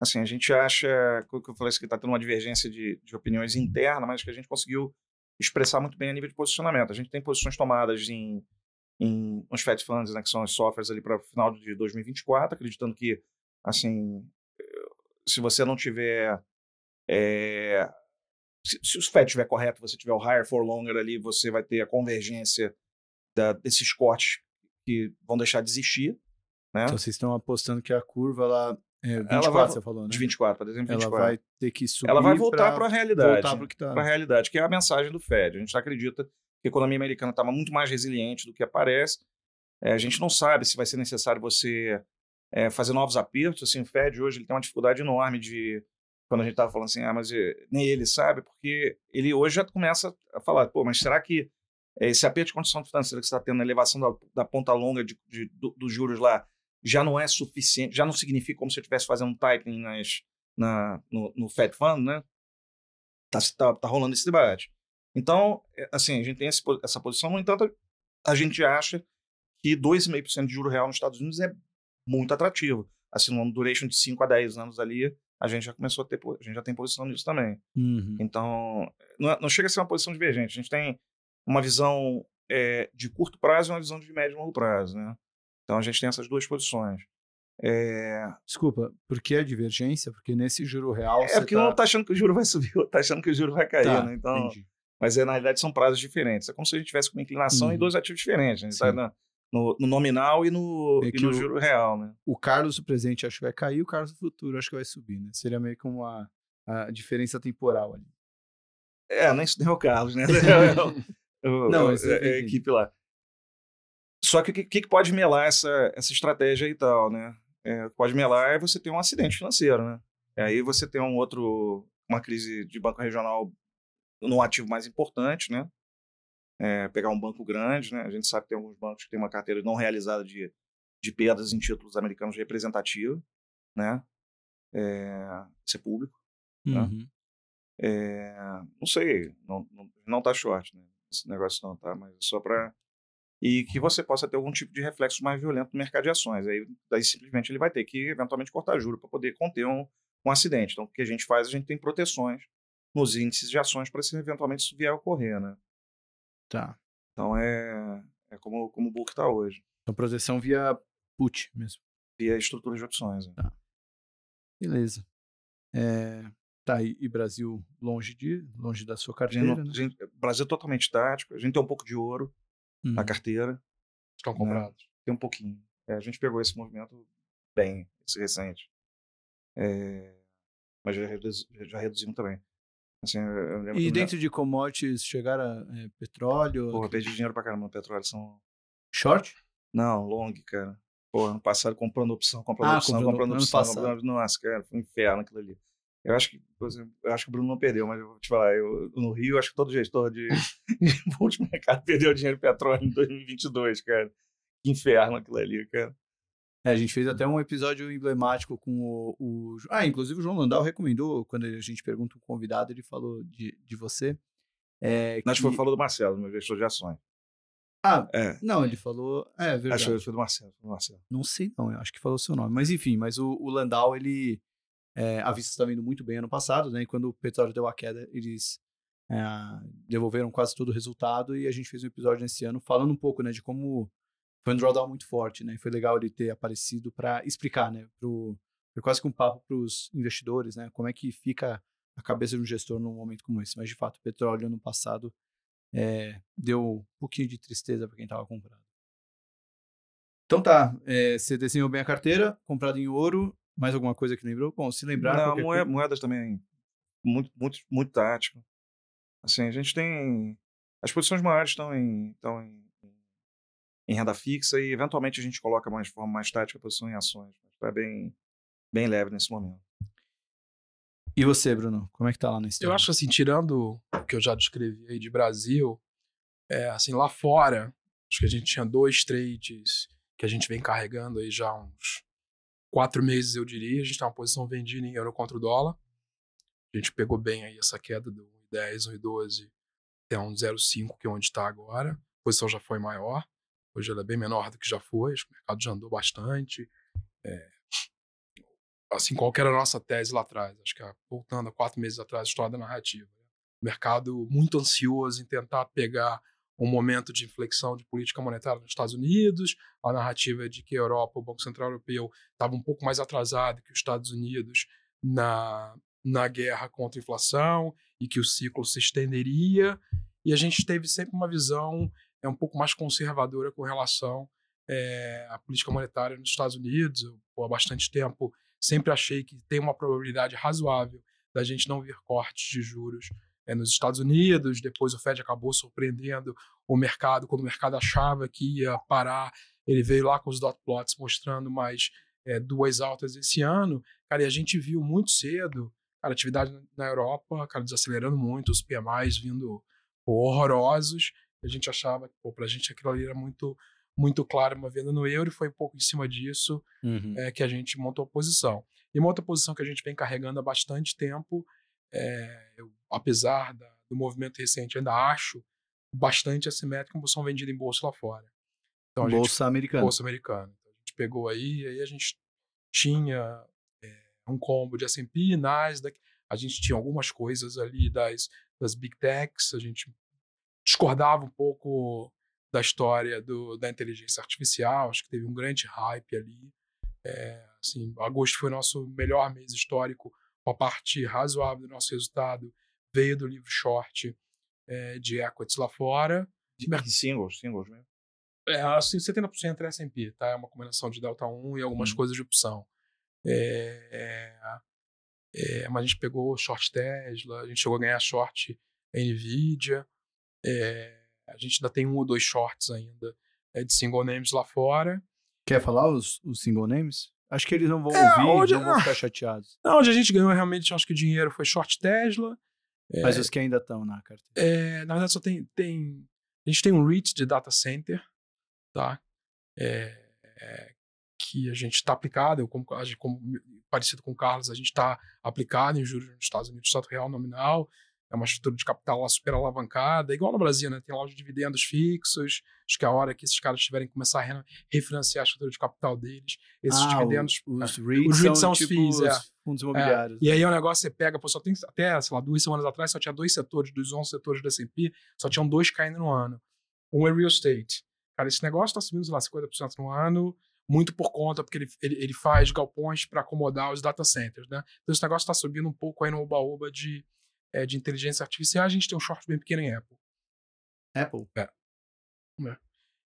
S1: assim, a gente acha, que eu falei que está tendo uma divergência de, de opiniões interna, mas que a gente conseguiu expressar muito bem a nível de posicionamento. A gente tem posições tomadas em, em uns Fed Funds, né, que são os softwares ali para o final de 2024, acreditando que, assim, se você não tiver... É, se, se o Fed estiver correto, você tiver o higher for longer ali, você vai ter a convergência da, desses cortes que vão deixar de existir. Né?
S3: Então vocês estão apostando que a curva lá é 24,
S1: Ela vai-
S3: você falou, né?
S1: De 24 para dezembro de
S3: Ela
S1: 24.
S3: vai ter que subir
S1: Ela vai voltar para a realidade.
S3: voltar tá.
S1: para a realidade, que é a mensagem do Fed. A gente acredita a economia americana estava muito mais resiliente do que aparece. É, a gente não sabe se vai ser necessário você é, fazer novos apertos. Assim, o Fed hoje ele tem uma dificuldade enorme de quando a gente estava falando assim, ah, mas eh, nem ele sabe, porque ele hoje já começa a falar, pô, mas será que eh, esse aperto de condição financeira que você está tendo, a elevação da, da ponta longa de, de- do- dos juros lá, já não é suficiente, já não significa como se eu estivesse fazendo um tightening nas, na, no, no Fed Fund, né? Tá, tá, tá rolando esse debate. Então, é, assim, a gente tem essa posição, no entanto, a gente acha que 2,5% de juro real nos Estados Unidos é muito atrativo. Assim, numa duration de 5 a 10 anos ali, a gente já começou a ter, a gente já tem posição nisso também.
S3: Uhum.
S1: Então, não, é- não chega a ser uma posição divergente. A gente tem uma visão é, de curto prazo e uma visão de médio e longo prazo, né? Então, a gente tem essas duas posições. É,
S3: Desculpa, por que a divergência? Porque nesse juro real
S1: é porque
S3: tá...
S1: um tá achando que o juro vai subir, outro tá achando que o juro vai cair,
S3: Tá,
S1: né? Então,
S3: entendi.
S1: Mas é, na realidade são prazos diferentes. É como se a gente tivesse com uma inclinação
S3: Uhum.
S1: em dois ativos diferentes. A gente tá na- no, no nominal e no,
S3: É
S1: e no
S3: o-
S1: juro real, né?
S3: O Carlos do presente acho que vai cair, o Carlos do futuro acho que vai subir, né? Seria meio que uma a diferença temporal ali.
S1: É, nem, nem o Carlos, né? O-
S3: Não,
S1: o- é, é a equipe lá. Só que o que, que pode melar essa, essa estratégia e tal, né? É, o que pode melar é você ter um acidente financeiro, né? E aí você tem um outro, uma crise de banco regional num ativo mais importante, né? É, pegar um banco grande, né? A gente sabe que tem alguns bancos que têm uma carteira não realizada de, de perdas em títulos americanos representativa, né? É, isso é público. Tá.
S3: Uhum.
S1: É, não sei, não, não, não tá short, né? Esse negócio não tá, mas é só para e que você possa ter algum tipo de reflexo mais violento no mercado de ações. Aí, daí simplesmente ele vai ter que eventualmente cortar juro para poder conter um, um acidente. Então, o que a gente faz, a gente tem proteções nos índices de ações para se eventualmente isso vier a ocorrer, né?
S3: Tá.
S1: Então é, é como, como o book está hoje,
S3: Então proteção via put mesmo.
S1: via estrutura de opções. né?
S3: Beleza. É, Tá, e, e Brasil longe de longe da sua
S1: gente
S3: carteira,
S1: não-
S3: né?
S1: gente- Brasil é totalmente tático, a gente tem um pouco de ouro na
S3: Uhum.
S1: carteira,
S4: Estão comprados.
S1: tem um pouquinho. É, a gente pegou esse movimento bem, esse recente. É, mas já, reduz, já reduzimos também. Assim,
S3: E dentro de commodities chegaram é, petróleo,
S1: Porra, eu perdi dinheiro pra caramba no petróleo. São...
S3: short?
S1: Não, long, cara. Pô, ano passado comprando opção, comprando
S3: Ah,
S1: opção,
S3: comprando-
S1: comprando opção. Comprando... Nossa, cara, foi um inferno aquilo ali. Eu acho que, por exemplo, eu acho que o Bruno não perdeu, mas eu vou te falar, eu, no Rio, acho que todo gestor de, de multimercado perdeu dinheiro em petróleo em 2022, cara. Que inferno aquilo ali, cara.
S3: É, a gente fez até um episódio emblemático com o, o- Ah, inclusive o João Landau recomendou, quando a gente pergunta um convidado, ele falou de, de você. É,
S1: Nós
S3: que-
S1: foi falou do Marcelo, meu gestor de ações.
S3: Ah,
S1: É.
S3: não, ele falou. É verdade.
S1: Acho que foi do Marcelo. Do Marcelo.
S3: Não sei, não. Eu acho que falou seu nome. Mas enfim, mas o, o Landau, ele. É, a Vista estava indo muito bem ano passado, né? E quando o petróleo deu a queda, eles é, devolveram quase todo o resultado. E a gente fez um episódio nesse ano falando um pouco, né? De como foi um drawdown muito forte, né? Foi legal ele ter aparecido para explicar, né? Pro, foi quase que um papo para os investidores, né? Como é que fica a cabeça de um gestor num momento como esse. Mas de fato, o petróleo ano passado é, deu um pouquinho de tristeza para quem estava comprado. Então tá, é, você desenhou bem a carteira, comprado em ouro, mais alguma coisa que lembrou? Bom, se lembrar.
S1: Não,
S3: qualquer
S1: moe-
S3: coisa-
S1: moedas também, muito, muito, muito tático. Assim, a gente tem. As posições maiores estão em, estão em, em renda fixa e, eventualmente, a gente coloca mais de forma mais tática a posição em ações. Mas Tá bem, bem leve nesse momento.
S3: E você, Bruno? Como é que tá lá no?
S4: Eu acho que assim, tirando o que eu já descrevi aí de Brasil, é, assim, lá fora, acho que a gente tinha dois trades que a gente vem carregando aí já há uns quatro meses, eu diria. A gente tá uma posição vendida em euro contra o dólar. A gente pegou bem aí essa queda do 1,10, 1,12 até 1,05, que é onde está agora. A posição já foi maior. Hoje ela é bem menor do que já foi. O mercado já andou bastante. É, assim, qual era a nossa tese lá atrás? Acho que voltando a quatro meses atrás, a história da narrativa. O mercado muito ansioso em tentar pegar um momento de inflexão de política monetária nos Estados Unidos, a narrativa é de que a Europa, o Banco Central Europeu, estava um pouco mais atrasado que os Estados Unidos na, na guerra contra a inflação e que o ciclo se estenderia, e a gente teve sempre uma visão é um pouco mais conservadora com relação é, à política monetária nos Estados Unidos. Eu, há bastante tempo sempre achei que tem uma probabilidade razoável da gente não ver cortes de juros é, nos Estados Unidos. Depois o Fed acabou surpreendendo o mercado quando o mercado achava que ia parar. Ele veio lá com os dot plots mostrando mais é, duas altas esse ano. Cara, e a gente viu muito cedo cara, atividade na Europa, cara, desacelerando muito, os PMIs vindo horrorosos. A gente achava que, pô, pra gente aquilo ali era muito muito claro uma venda no euro e foi um pouco em cima disso uhum. é, que a gente montou a posição. E uma outra posição que a gente vem carregando há bastante tempo, é, eu, apesar da, do movimento recente, ainda acho bastante assimétrica uma posição vendida em bolsa lá fora.
S3: Então, bolsa gente, americana.
S4: Bolsa americana. Então, a gente pegou aí, aí a gente tinha é, um combo de S&P, Nasdaq, a gente tinha algumas coisas ali das, das Big Techs, a gente discordava um pouco da história do, da inteligência artificial, acho que teve um grande hype ali. É, assim, agosto foi nosso melhor mês histórico, uma parte razoável do nosso resultado veio do livro short é, de equities lá fora.
S1: De singles, singles mesmo.
S4: É, assim, 70% é S&P, tá? É uma combinação de delta 1 e algumas hum. coisas de opção. É, é, mas a gente pegou short Tesla, a gente chegou a ganhar short Nvidia, é, a gente ainda tem um ou dois shorts ainda é, de single names lá fora.
S3: Quer falar os, os single names? Acho que eles não vão é, ouvir, onde, não vão ficar chateados.
S4: Não, onde a gente ganhou realmente, acho que o dinheiro foi short Tesla.
S3: Mas os que ainda estão na carteira.
S4: É, na verdade, só tem, tem. A gente tem um REIT de data center, tá? Que a gente está aplicado, eu, como, como, parecido com o Carlos, a gente está aplicado em juros nos Estados Unidos, Estado Real Nominal é uma estrutura de capital lá super alavancada, igual no Brasil, né? Tem lá os dividendos fixos, acho que é a hora que esses caras tiverem que começar a refinanciar a estrutura de capital deles, esses ah, dividendos.
S3: Os, os REITs, os REITs são, os tipo FIIs, é.
S4: fundos imobiliários. É. E aí o negócio você pega, pô, só tem até, sei lá, duas semanas atrás só tinha dois setores, dos 11 setores do S&P, só tinham dois caindo no ano. Um é real estate. Cara, esse negócio está subindo, sei lá, 50% no ano, muito por conta, porque ele, ele, ele faz galpões para acomodar os data centers, né? Então esse negócio está subindo um pouco aí no oba-oba de é, de inteligência artificial, a gente tem um short bem pequeno em Apple.
S3: Apple?
S4: É. é.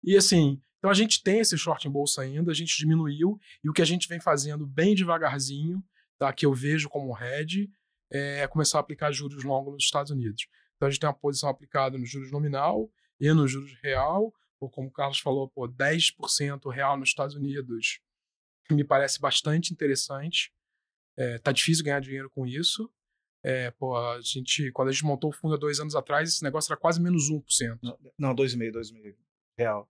S4: E assim, então a gente tem esse short em bolsa ainda, a gente diminuiu, e o que a gente vem fazendo bem devagarzinho, tá, que eu vejo como head, é começar a aplicar juros longos nos Estados Unidos. Então a gente tem uma posição aplicada no juros nominal e no juros real, ou como o Carlos falou, pô, 10% real nos Estados Unidos me parece bastante interessante. É, tá difícil ganhar dinheiro com isso, é, pô, a gente, quando a gente montou o fundo há dois anos atrás, esse negócio era quase menos 1%.
S1: Não, 2,5%, 2,5%. Real.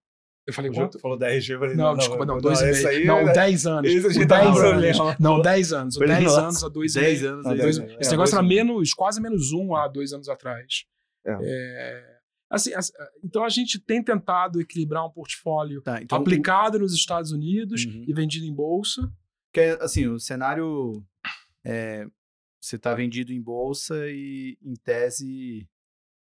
S4: Eu falei, quanto?
S1: Falou 10, eu falei,
S4: não, não, desculpa, não, 2,5. Não, 10 anos. Isso a gente 10 anos. Não, 10 anos. 10 anos a 2,5. 10 anos. A dois, esse é, negócio era menos, quase menos 1 há dois anos atrás. É. é assim, assim, então a gente tem tentado equilibrar um portfólio tá, então, aplicado nos Estados Unidos uhum. e vendido em bolsa.
S3: Que é, assim, o cenário é, você está vendido em bolsa e, em tese,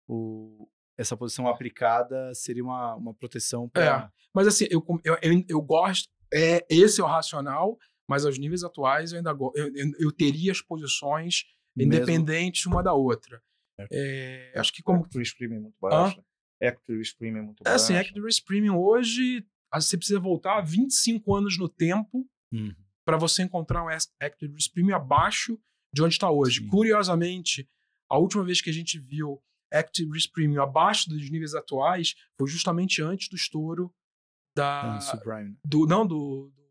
S3: o, essa posição aplicada seria uma, uma proteção para.
S4: É, mas assim, eu, eu, eu, eu, gosto. É, esse é o racional, mas aos níveis atuais eu ainda eu, eu, eu teria as posições Mesmo? independentes uma da outra. É, acho que como.
S1: Equity Risk Premium muito baixo. Equity Risk Premium muito baixo.
S4: É assim, Equity Risk Premium hoje você precisa voltar 25 anos no tempo uhum. para você encontrar um Equity Risk Premium abaixo de onde está hoje. Sim. Curiosamente, a última vez que a gente viu Active Risk Premium abaixo dos níveis atuais foi justamente antes do estouro da.
S3: Ah, subprime.
S4: Do, não, do, do,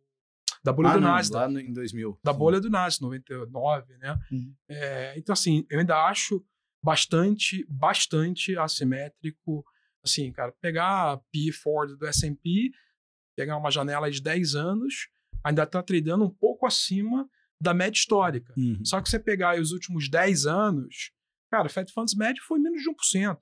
S4: Da bolha
S3: ah,
S4: do
S3: não,
S4: Nasdaq.
S3: lá no- em 2000.
S4: da
S3: Sim.
S4: bolha do Nasdaq, 99, né?
S3: Uhum.
S4: É, então, assim, eu ainda acho bastante, bastante assimétrico. Assim, cara, pegar a P Ford do S&P, pegar uma janela de 10 anos, ainda tá tradando um pouco acima da média histórica.
S3: Uhum.
S4: Só que você pegar aí os últimos 10 anos, cara, o Fed Funds médio foi menos de 1%.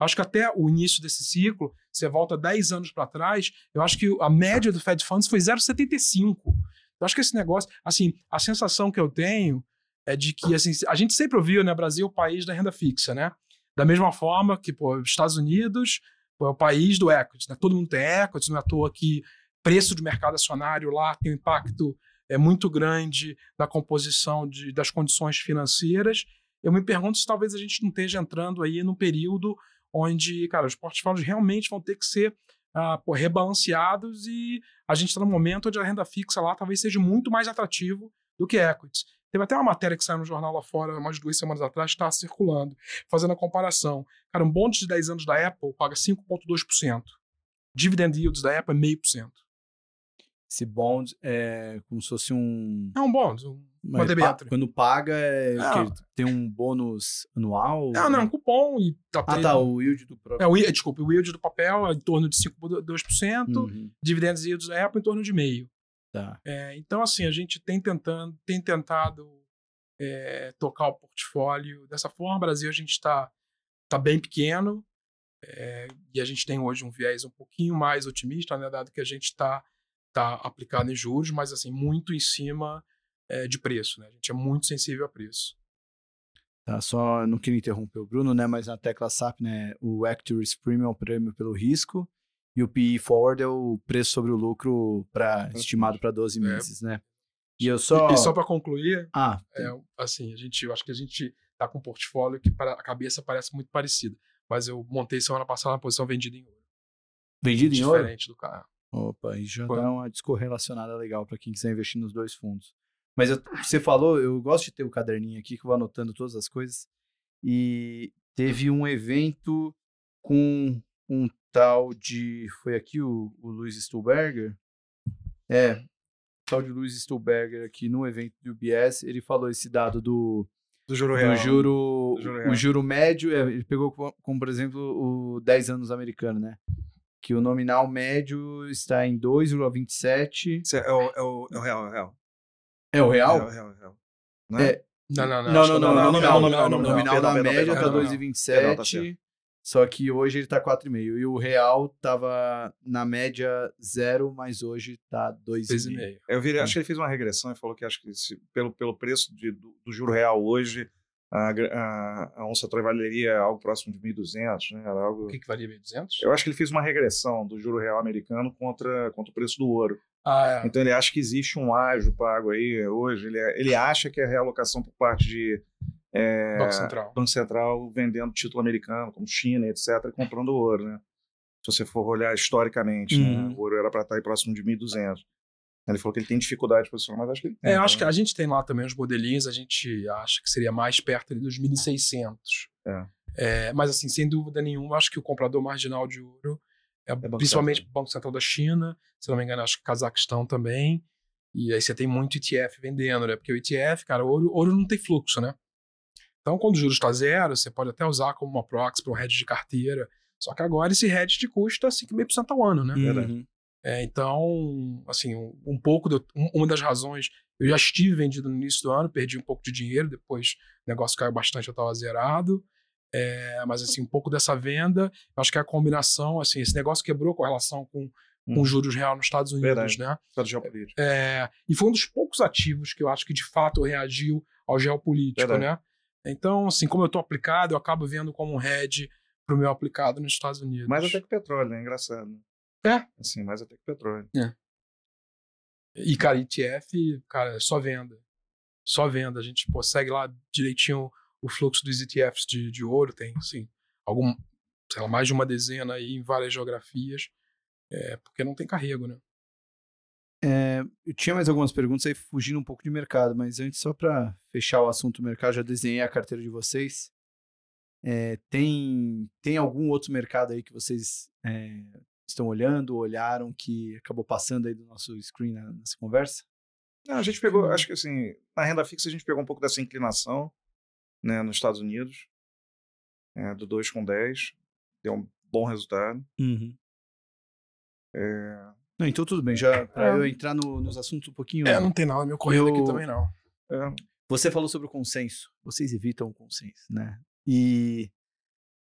S4: Acho que até o início desse ciclo, você volta 10 anos para trás, eu acho que a média do Fed Funds foi 0,75. Eu acho que esse negócio, assim, a sensação que eu tenho é de que, assim, a gente sempre ouviu, né, Brasil é o país da renda fixa, né? Da mesma forma que, pô, os Estados Unidos pô, é o país do equity, né? Todo mundo tem equity, não é à toa que preço de mercado acionário lá tem um impacto é muito grande na composição de, das condições financeiras. Eu me pergunto se talvez a gente não esteja entrando aí num período onde, cara, os portfólios realmente vão ter que ser ah, pô, rebalanceados e a gente está num momento onde a renda fixa lá talvez seja muito mais atrativo do que equities. Teve até uma matéria que saiu no jornal lá fora, umas duas semanas atrás, estava circulando, fazendo a comparação. Cara, um bonde de 10 anos da Apple paga 5,2%. Dividend yields da Apple é 0,5%.
S3: Esse bond é como se fosse um.
S4: É um bond, um- uma
S3: pa-. Quando paga, é
S4: Ah.
S3: tem um bônus anual?
S4: Não, não, um cupom e tá
S3: Ah, tá, o yield do próprio.
S4: É, o, yield- desculpa, o yield do papel é em torno de 5,2%,
S3: Uhum,
S4: dividendos yields da Apple em torno de meio.
S3: tá.
S4: É, então, assim, a gente tem, tentando, tem tentado é, tocar o portfólio dessa forma. O Brasil, a gente está tá bem pequeno é, e a gente tem hoje um viés um pouquinho mais otimista, né, dado que a gente está tá aplicado em juros, mas, assim, muito em cima é, de preço. Né? A gente é muito sensível a preço.
S3: Tá, só não queria interromper o Bruno, né? Mas na tecla SAP, né? O Actors Premium é o prêmio pelo risco e o PE Forward é o preço sobre o lucro pra, estimado para 12
S4: É.
S3: meses, né? E eu só.
S4: E, e só para concluir,
S3: Ah,
S4: É, assim, a gente, eu acho que a gente tá com um portfólio que para, a cabeça parece muito parecida. Mas eu montei semana passada na posição vendida em ouro.
S3: vendido em ouro?
S4: Diferente do carro.
S3: Opa, e já dá uma descorrelacionada legal para quem quiser investir nos dois fundos. Mas eu- você falou, eu gosto de ter o caderninho aqui que eu vou anotando todas as coisas. E teve um evento com um tal de. Foi aqui o, o Luiz Stuhlberger? É, o tal de Luiz Stuhlberger aqui no evento do UBS. Ele falou esse dado do,
S1: Do juro
S3: do
S1: real.
S3: juro,
S1: Do juro
S3: o
S1: real.
S3: juro médio, é, ele pegou como, como, por exemplo, o 10 anos americano, né? Que o nominal médio está em 2,27.
S1: Isso É, é o, é, o, é o real, é o real.
S3: É o
S1: É
S3: real?
S1: o real, é o real. Não é?
S3: É,
S4: Não, não, não.
S3: Não, não, não,
S4: é
S3: não,
S1: nominal,
S3: da média tá
S1: perdão.
S3: 2,27.
S1: Perdão, tá.
S3: Só que hoje ele tá 4,5. E o real tava na média 0, mas hoje tá 2,5.
S4: 2,5.
S1: Eu vi, acho que ele fez uma regressão e falou que acho que se- pelo, pelo preço de- do, do juro real hoje, a, a, a onça Troy valeria algo próximo de 1.200, né? Era algo...
S4: O que, que valia 1.200?
S1: Eu acho que ele fez uma regressão do juro real americano contra, contra o preço do ouro.
S4: Ah, é.
S1: Então ele acha que existe um ágio pago aí hoje. Ele, ele acha que é realocação por parte de é,
S4: Banco Central.
S1: Banco Central vendendo título americano, como China, etc., e comprando ouro, né? Se você for olhar historicamente, né?
S3: Uhum.
S1: o ouro era para estar aí próximo de 1.200. Ele falou que ele tem dificuldade de posicionar, mas acho que ele tem.
S4: É, eu acho que
S1: tá?
S4: a gente tem lá também os modelinhos, a gente acha que seria mais perto ali dos 1.600.
S1: É.
S4: É, mas, assim, sem dúvida nenhuma, acho que o comprador marginal de ouro é,
S1: Banco
S4: principalmente o Banco Central da China, se não me engano, acho que Cazaquistão também. E aí você tem muito ETF vendendo, né? Porque o ETF, cara, ouro, ouro não tem fluxo, né? Então, quando o juros está zero, você pode até usar como uma proxy para um hedge de carteira. Só que agora esse hedge te custa 5,5% ao ano, né?
S1: Verdade.
S3: Uhum.
S4: É, então, assim, um, um pouco, do- um- uma das razões, eu já estive vendido no início do ano, perdi um pouco de dinheiro, depois o negócio caiu bastante, eu estava zerado. É, mas, assim, um pouco dessa venda, acho que a combinação, assim, esse negócio quebrou com relação com, com
S1: Hum.
S4: os juros real nos Estados Unidos,
S1: Verdade.
S4: né?
S1: Estado geopolítico.
S4: É, e foi um dos poucos ativos que eu acho que de fato reagiu ao geopolítico,
S1: Verdade.
S4: né? Então, assim, como eu estou aplicado, eu acabo vendo como um hedge para o meu aplicado nos Estados Unidos.
S1: Mais até que petróleo, né? Engraçado.
S4: É.
S1: Assim, mais até que petróleo.
S4: E, cara, ETF, cara, é só venda. Só venda. A gente pô, segue lá direitinho o fluxo dos ETFs de, de ouro. Tem, assim, algum, sei lá, mais de uma dezena aí em várias geografias. É, porque não tem carrego, né?
S3: É, eu tinha mais algumas perguntas aí, fugindo um pouco de mercado, mas antes, só para fechar o assunto mercado, já desenhei a carteira de vocês. É, tem, tem algum outro mercado aí que vocês é, estão olhando, olharam, que acabou passando aí do nosso screen nessa conversa?
S1: Não, a gente pegou, acho que assim, na renda fixa a gente pegou um pouco dessa inclinação, né, nos Estados Unidos, é, do 2 com 10, deu um bom resultado.
S3: Uhum.
S1: É,
S3: Não, então tudo bem, já para
S1: É.
S3: eu entrar no- nos assuntos um pouquinho.
S4: É, não tem nada me ocorrendo
S3: Eu-
S4: aqui também, não.
S1: é,
S3: Você falou sobre o consenso. Vocês evitam o consenso, né? E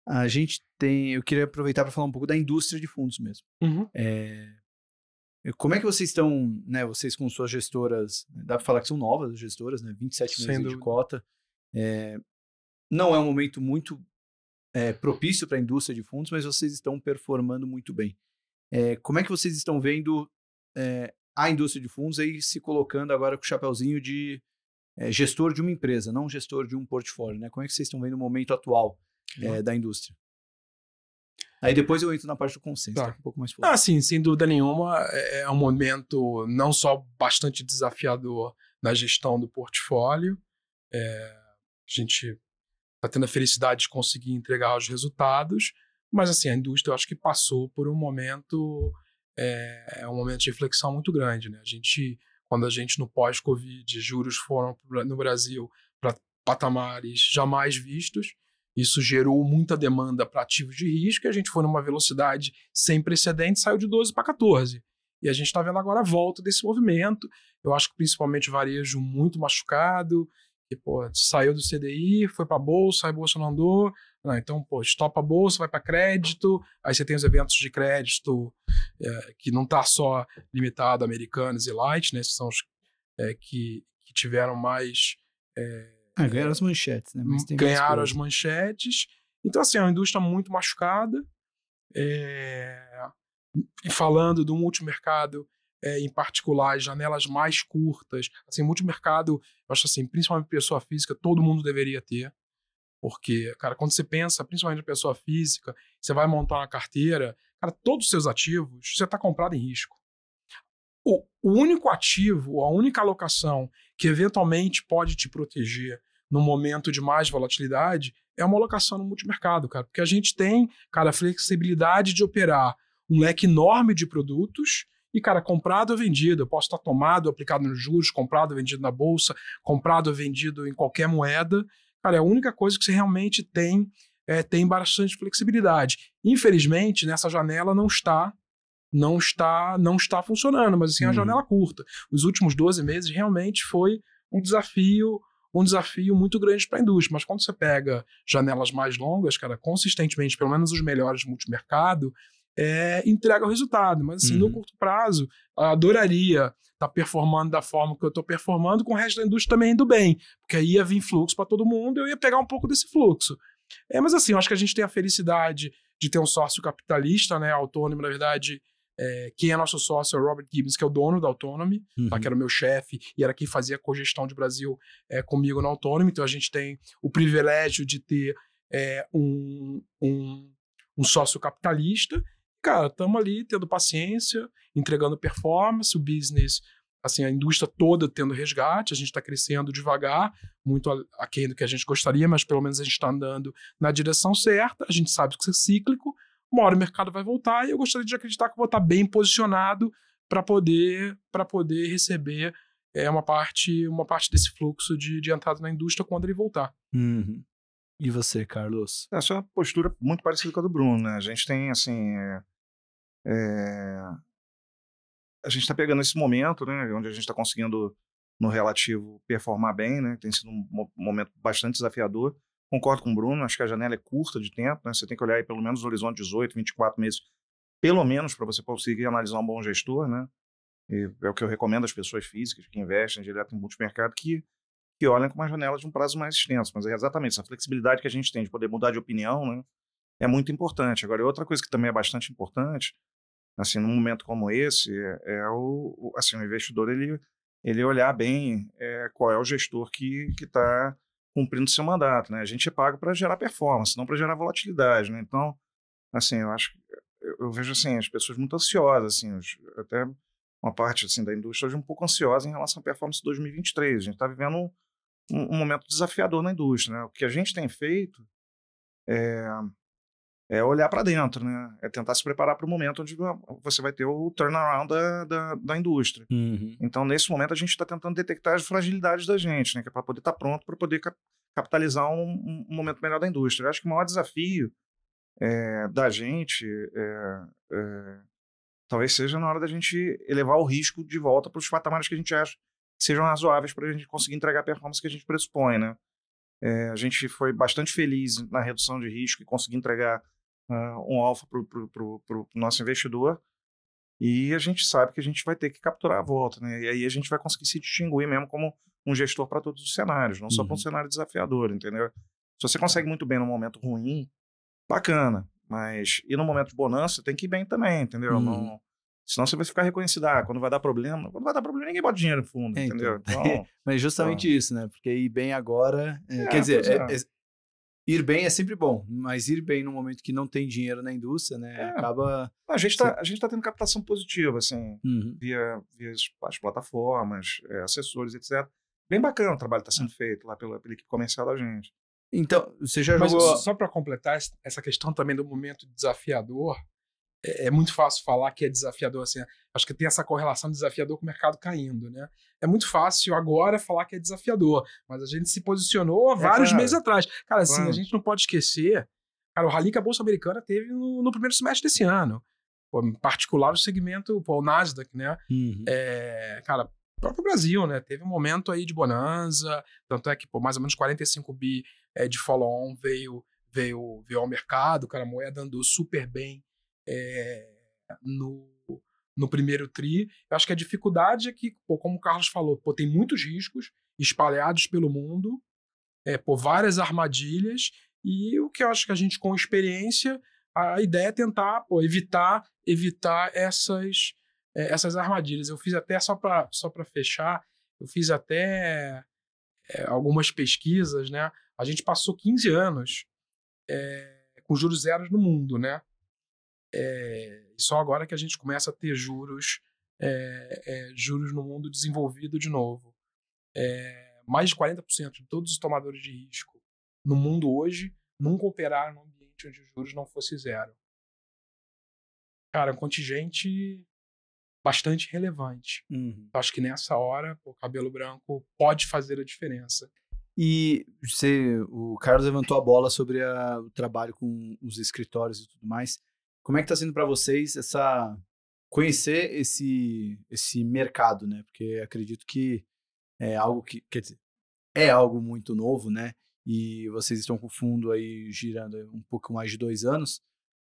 S3: a gente tem. Eu queria aproveitar para falar um pouco da indústria de fundos mesmo.
S4: Uhum.
S3: É, como é que vocês estão, né? Vocês com suas gestoras, dá para falar que são novas as gestoras, né? 27
S4: Sem
S3: meses de cota. É, não é um momento muito é, propício para a indústria de fundos, mas vocês estão performando muito bem. É, como é que vocês estão vendo é, a indústria de fundos aí se colocando agora com o chapeuzinho de é, gestor de uma empresa, não gestor de um portfólio, né? Como é que vocês estão vendo o momento atual é, da indústria? Aí depois eu entro na parte do consenso,
S4: Tá.
S3: tá. um pouco mais forte.
S4: Ah, sim, sem dúvida nenhuma, é é um momento não só bastante desafiador na gestão do portfólio, é, a gente está tendo a felicidade de conseguir entregar os resultados, mas assim, a indústria eu acho que passou por um momento, é, é um momento de reflexão muito grande, né? A gente, quando a gente no pós-Covid, juros foram no Brasil para patamares jamais vistos, isso gerou muita demanda para ativos de risco e a gente foi numa velocidade sem precedentes, saiu de 12 para 14. E a gente está vendo agora a volta desse movimento. Eu acho que principalmente varejo muito machucado, que pô, saiu do CDI, foi para bolsa, aí a bolsa não andou. Não, então, pô, estopa a bolsa, vai para crédito, aí você tem os eventos de crédito é, que não está só limitado a americanos e light, né? Esses são os é, que, que tiveram mais é,
S3: Ah, ganharam as manchetes, né? Mais
S4: ganharam as manchetes. Então, assim, é uma indústria muito machucada. É, E falando do multimercado é, em particular, as janelas mais curtas, assim, multimercado, eu acho assim, principalmente pessoa física, todo mundo deveria ter. Porque, cara, quando você pensa, principalmente pessoa física, você vai montar uma carteira, cara, todos os seus ativos, você está comprado em risco. O, o único ativo, a única alocação que eventualmente pode te proteger no momento de mais volatilidade é uma alocação no multimercado, cara. Porque a gente tem, cara, a flexibilidade de operar um leque enorme de produtos e, cara, comprado ou vendido. Eu posso estar tomado, aplicado nos juros, comprado ou vendido na bolsa, comprado ou vendido em qualquer moeda. Cara, é a única coisa que você realmente tem, é, tem bastante flexibilidade. Infelizmente, nessa janela não está não está não está funcionando, mas assim, é uma
S3: Uhum.
S4: janela curta. Os últimos 12 meses realmente foi um desafio um desafio muito grande para a indústria, mas quando você pega janelas mais longas, cara, consistentemente, pelo menos os melhores multimercado, é, entrega o resultado. Mas assim, no
S3: Uhum.
S4: curto prazo, adoraria estar performando da forma que eu estou performando, com o resto da indústria também indo bem, porque aí ia vir fluxo para todo mundo, eu ia pegar um pouco desse fluxo. É, mas assim, eu acho que a gente tem a felicidade de ter um sócio capitalista, né, autônomo, na verdade, é, quem é nosso sócio é o Robert Gibbons, que é o dono da Autonomy,
S3: Uhum.
S4: tá, que era o meu chefe e era quem fazia a cogestão de Brasil é, comigo na Autonomy. Então a gente tem o privilégio de ter é, um, um, um sócio capitalista. Cara, estamos ali tendo paciência, entregando performance, o business, assim, a indústria toda tendo resgate, a gente está crescendo devagar, muito aquém do que a gente gostaria, mas pelo menos a gente está andando na direção certa, a gente sabe que isso é cíclico, uma hora o mercado vai voltar e eu gostaria de acreditar que eu vou estar bem posicionado para poder para poder receber é, uma parte uma parte desse fluxo de, de entrada na indústria quando ele voltar.
S3: Uhum. E você, Carlos?
S1: Essa é uma postura muito parecida com a do Bruno, né? A gente tem, assim. é, é, A gente está pegando esse momento, né? Onde a gente está conseguindo, no relativo, performar bem, né? Tem sido um mo- momento bastante desafiador. Concordo com o Bruno, acho que a janela é curta de tempo, né? Você tem que olhar aí pelo menos no horizonte 18, 24 meses, pelo menos, para você conseguir analisar um bom gestor, né? E é o que eu recomendo às pessoas físicas que investem direto em multimercado que, que olhem com uma janela de um prazo mais extenso. Mas é exatamente essa flexibilidade que a gente tem de poder mudar de opinião, né? É muito importante. Agora, outra coisa que também é bastante importante, assim, num momento como esse, é, é o, o- assim, o investidor ele, ele olhar bem é, qual é o gestor que está cumprindo seu mandato, né? A gente é pago para gerar performance, não para gerar volatilidade, né? Então, assim, eu acho eu, vejo assim as pessoas muito ansiosas, assim, até uma parte assim da indústria hoje um pouco ansiosa em relação à performance de 2023. A gente está vivendo um, um- um momento desafiador na indústria, né? O que a gente tem feito é é olhar para dentro, né? É tentar se preparar para o momento onde você vai ter o turnaround da, da, da indústria.
S3: Uhum.
S1: Então, nesse momento, a gente está tentando detectar as fragilidades da gente, né? Que é para poder estar tá pronto para poder cap capitalizar um, um, momento melhor da indústria. Eu acho que o maior desafio é, da gente é, é, talvez seja na hora da gente elevar o risco de volta para os patamares que a gente acha que sejam razoáveis para a gente conseguir entregar a performance que a gente pressupõe, né? É, a gente foi bastante feliz na redução de risco e conseguir entregar um alfa para o nosso investidor. E a gente sabe que a gente vai ter que capturar a volta, né? E aí a gente vai conseguir se distinguir mesmo como um gestor para todos os cenários, não só para um uhum. cenário desafiador, entendeu? Se você consegue muito bem no momento ruim, bacana. Mas e no momento de bonança tem que ir bem também, entendeu? Uhum. Não, senão você vai ficar reconhecido. Ah, quando vai dar problema, quando vai dar problema, ninguém bota dinheiro no fundo, é, entendeu?
S3: Então, então mas justamente então... isso, né? Porque ir bem agora. É, é, quer dizer, é, é. Ir bem é sempre bom, mas ir bem no momento que não tem dinheiro na indústria, né?
S1: É.
S3: Acaba.
S1: A gente, tá, a gente tá tendo captação positiva, assim, uhum. via, via as, as plataformas, assessores, etc. Bem bacana o trabalho que está sendo feito lá pela, pela equipe comercial da gente.
S3: Então, você já
S4: Mas
S3: jogou...
S4: só para completar essa questão também do momento desafiador, é, é, muito fácil falar que é desafiador, assim, acho que tem essa correlação desafiador com o mercado caindo, né? É muito fácil agora falar que é desafiador, mas a gente se posicionou há é vários é, meses atrás. Cara, assim, claro. a gente não pode esquecer, cara, o rally que a Bolsa Americana teve no, no primeiro semestre desse ano, pô, em particular o segmento, pô, o Nasdaq, né? Uhum. É, cara, próprio Brasil, né? Teve um momento aí de bonança, tanto é que pô, mais ou menos 45 bi é, de follow-on veio, veio, veio ao mercado, cara, a moeda andou super bem é, no, no primeiro tri. Eu acho que a dificuldade é que, pô, como o Carlos falou, pô, tem muitos riscos espalhados pelo mundo, é, por várias armadilhas, e o que eu acho que a gente, com experiência, a ideia é tentar pô, evitar, evitar essas é, essas armadilhas. Eu fiz até, só para só fechar, eu fiz até é, algumas pesquisas, né? A gente passou 15 anos é, com juros zeros no mundo, né? É, só agora que a gente começa a ter juros, é, é, juros no mundo desenvolvido de novo. mais de 40% de todos os tomadores de risco no mundo hoje nunca operaram num ambiente onde os juros não fosse zero. Cara, um contingente bastante relevante. Uhum. Acho que nessa hora o cabelo branco pode fazer a diferença.
S3: E você, o Carlos levantou a bola sobre a, o trabalho com os escritórios e tudo mais. Como é que está sendo para vocês essa conhecer esse esse mercado, né? Porque acredito que é algo que quer dizer é algo muito novo, né? E vocês estão com o fundo aí girando um pouco mais de dois anos.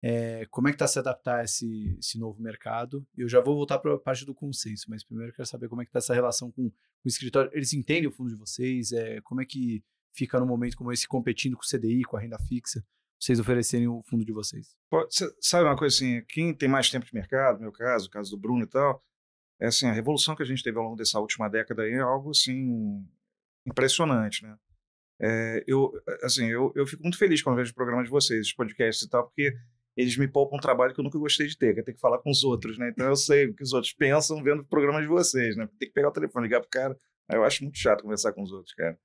S3: É, como é que está se adaptar a esse, esse novo mercado? Eu já vou voltar para a parte do consenso, mas primeiro eu quero saber como é que está essa relação com, com, o escritório. Eles entendem o fundo de vocês? É, como é que fica no momento como esse competindo com o CDI, com a renda fixa, vocês oferecerem o fundo de vocês?
S1: Sabe uma coisa assim, quem tem mais tempo de mercado, no meu caso, o caso do Bruno e tal, é assim, a revolução que a gente teve ao longo dessa última década aí é algo assim impressionante, né? É, eu, assim, eu, eu fico muito feliz quando vejo o programa de vocês, os podcasts e tal, porque eles me poupam um trabalho que eu nunca gostei de ter, que é ter que falar com os outros, né? Então eu sei o que os outros pensam vendo o programa de vocês, né? Tem que pegar o telefone, ligar pro cara. Eu acho muito chato conversar com os outros, cara.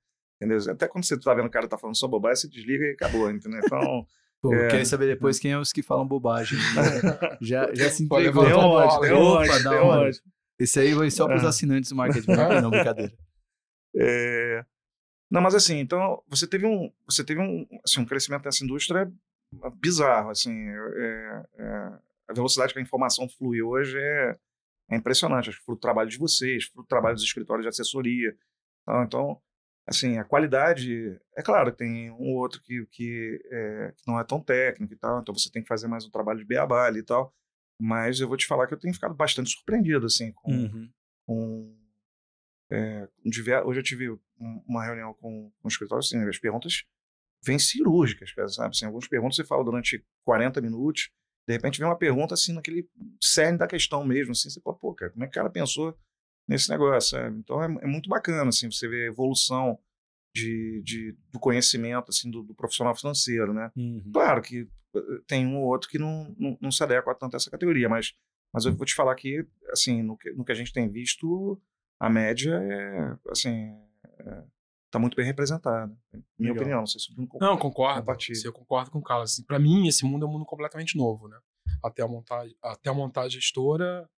S1: Entendeu? Até quando você tá vendo o cara tá falando só bobagem, você desliga e acabou, entendeu? Então.
S3: Pô, é... queria saber depois quem é os que falam bobagem. Né? já, já se
S1: entregou. Deu onde, deu onde, deu.
S3: Esse aí vai só para os é. assinantes do marketing, não, brincadeira.
S1: É... Não, mas assim, então, você teve um, você teve um, assim, um crescimento dessa indústria bizarro, assim, é, é, a velocidade que a informação flui hoje é, é impressionante, acho que o trabalho de vocês, o trabalho dos escritórios de assessoria, tá? então, assim, a qualidade, é claro, tem um ou outro que, que, é, que, não é tão técnico e tal, então você tem que fazer mais um trabalho de beabá ali e tal, mas eu vou te falar que eu tenho ficado bastante surpreendido, assim, com, uhum. com é, hoje eu tive uma reunião com, com o escritório, assim, as perguntas vem cirúrgicas, sabe? Assim, algumas perguntas você fala durante 40 minutos, de repente vem uma pergunta assim, naquele cerne da questão mesmo, assim, você fala, pô, cara, como é que o cara pensou nesse negócio, sabe? Então é, é muito bacana, assim, você ver a evolução de, de, do conhecimento, assim, do, do profissional financeiro, né? Uhum. Claro que eh, tem um ou outro que não, não, não se adequa tanto a essa categoria, mas, mas eu vou te falar que, assim, no que, no que a gente tem visto, a média é, assim, é, tá muito bem representada. Minha
S3: Legal.
S1: opinião, não sei se o Bruno
S4: Não,
S1: concorda.
S4: concordo. Assim, eu concordo com o Carlos. Assim, para mim, esse mundo é um mundo completamente novo, né? Até a montar, até a montar a gestora,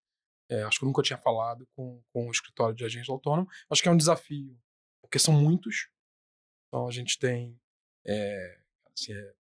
S4: é, acho que eu nunca tinha falado com, com o escritório de agente autônomo. Acho que é um desafio, porque são muitos. Então a gente tem é, assim, é,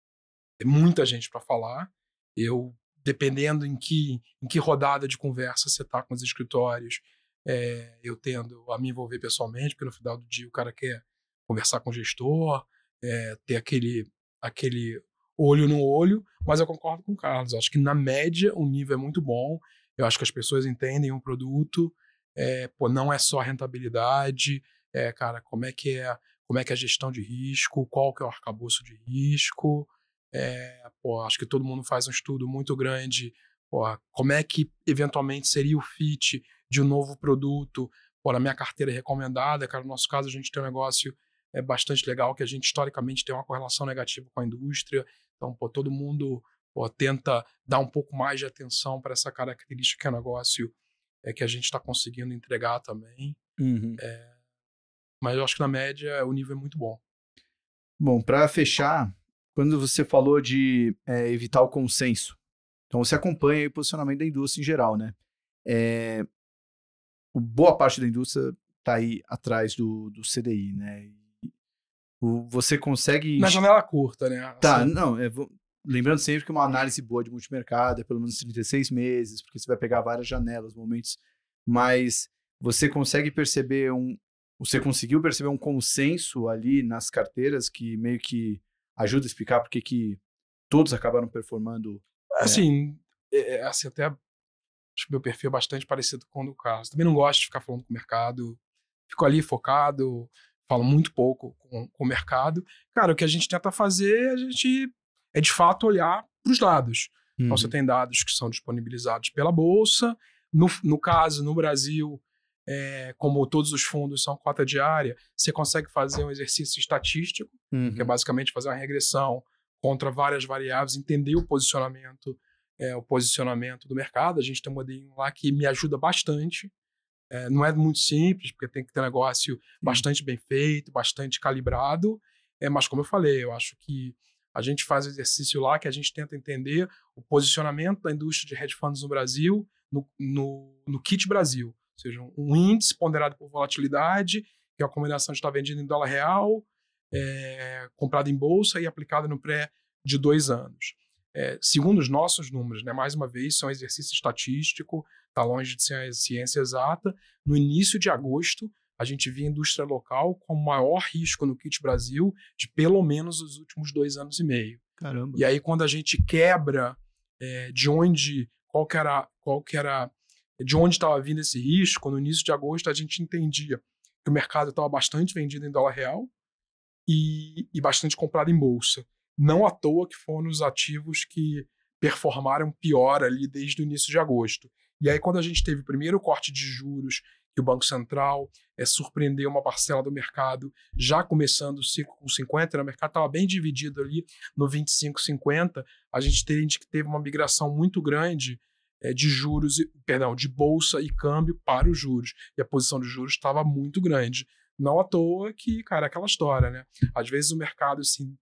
S4: é muita gente para falar. Eu, dependendo em que, em que rodada de conversa você está com os escritórios, é, eu tendo a me envolver pessoalmente, porque no final do dia o cara quer conversar com o gestor, é, ter aquele, aquele olho no olho, mas eu concordo com o Carlos. Acho que na média o nível é muito bom. Eu acho que as pessoas entendem o produto. É, pô, não é só rentabilidade, é, cara, como é que é, como é que é a gestão de risco, qual que é o arcabouço de risco. É, pô, acho que todo mundo faz um estudo muito grande. Pô, como é que eventualmente seria o fit de um novo produto? Pô, na minha carteira recomendada, cara, no nosso caso a gente tem um negócio é bastante legal que a gente historicamente tem uma correlação negativa com a indústria. Então, pô, todo mundo pô, tenta dar um pouco mais de atenção para essa característica que é negócio é, que a gente está conseguindo entregar também.
S3: Uhum.
S4: Mas eu acho que na média o nível é muito bom.
S3: Bom, para fechar, quando você falou de é, evitar o consenso, então você acompanha aí o posicionamento da indústria em geral, né? É, boa parte da indústria está aí atrás do, do CDI, né? O- você consegue.
S4: Na janela curta, né?
S3: Tá,
S4: Assim,
S3: não, é, lembrando sempre que uma análise boa de multimercado é pelo menos 36 meses, porque você vai pegar várias janelas, momentos, mas você consegue perceber um. Você conseguiu perceber um consenso ali nas carteiras que meio que ajuda a explicar porque que todos acabaram performando.
S4: assim, é, é, assim, até acho que meu perfil é bastante parecido com o do Carlos. Também não gosto de ficar falando com o mercado. Fico ali focado, falo muito pouco com, com o mercado. Cara, o que a gente tenta fazer, a gente é de fato olhar para os dados.
S3: Uhum.
S4: Então, você tem dados que são disponibilizados pela Bolsa. No, no caso, no Brasil, é, como todos os fundos são cota diária, você consegue fazer um exercício estatístico,
S3: Uhum.
S4: que é basicamente fazer uma regressão contra várias variáveis, entender o posicionamento, é, o posicionamento do mercado. A gente tem um modelinho lá que me ajuda bastante. É, não é muito simples, porque tem que ter um negócio bastante bem feito, bastante calibrado. É, mas, como eu falei, eu acho que a gente faz exercício lá que a gente tenta entender o posicionamento da indústria de hedge funds no Brasil, no, no, no kit Brasil. Ou seja, um índice ponderado por volatilidade, que é a combinação de estar vendido em dólar real, é, em bolsa e aplicado no pré de dois anos. É, segundo os nossos números, né, mais uma vez, são exercício estatístico, está longe de ser ciência exata. No início de agosto, a gente via a indústria local com o maior risco no kit Brasil de pelo menos os últimos dois anos e meio.
S3: Caramba.
S4: E aí, quando a gente quebra é, de onde, qual que era, qual que era, de onde estava vindo esse risco, no início de agosto a gente entendia que o mercado estava bastante vendido em dólar real e, e bastante comprado em bolsa. Não à toa que foram os ativos que performaram pior ali desde o início de agosto. E aí, quando a gente teve o primeiro corte de juros, que o Banco Central é, surpreendeu uma parcela do mercado, já começando o ciclo com 50, né, o mercado estava bem dividido ali no 25-50, a gente teve, uma migração muito grande é, de juros, perdão, de bolsa e câmbio para os juros. E a posição de juros estava muito grande. Não à toa que, cara, aquela história, né? Às vezes o mercado, assim,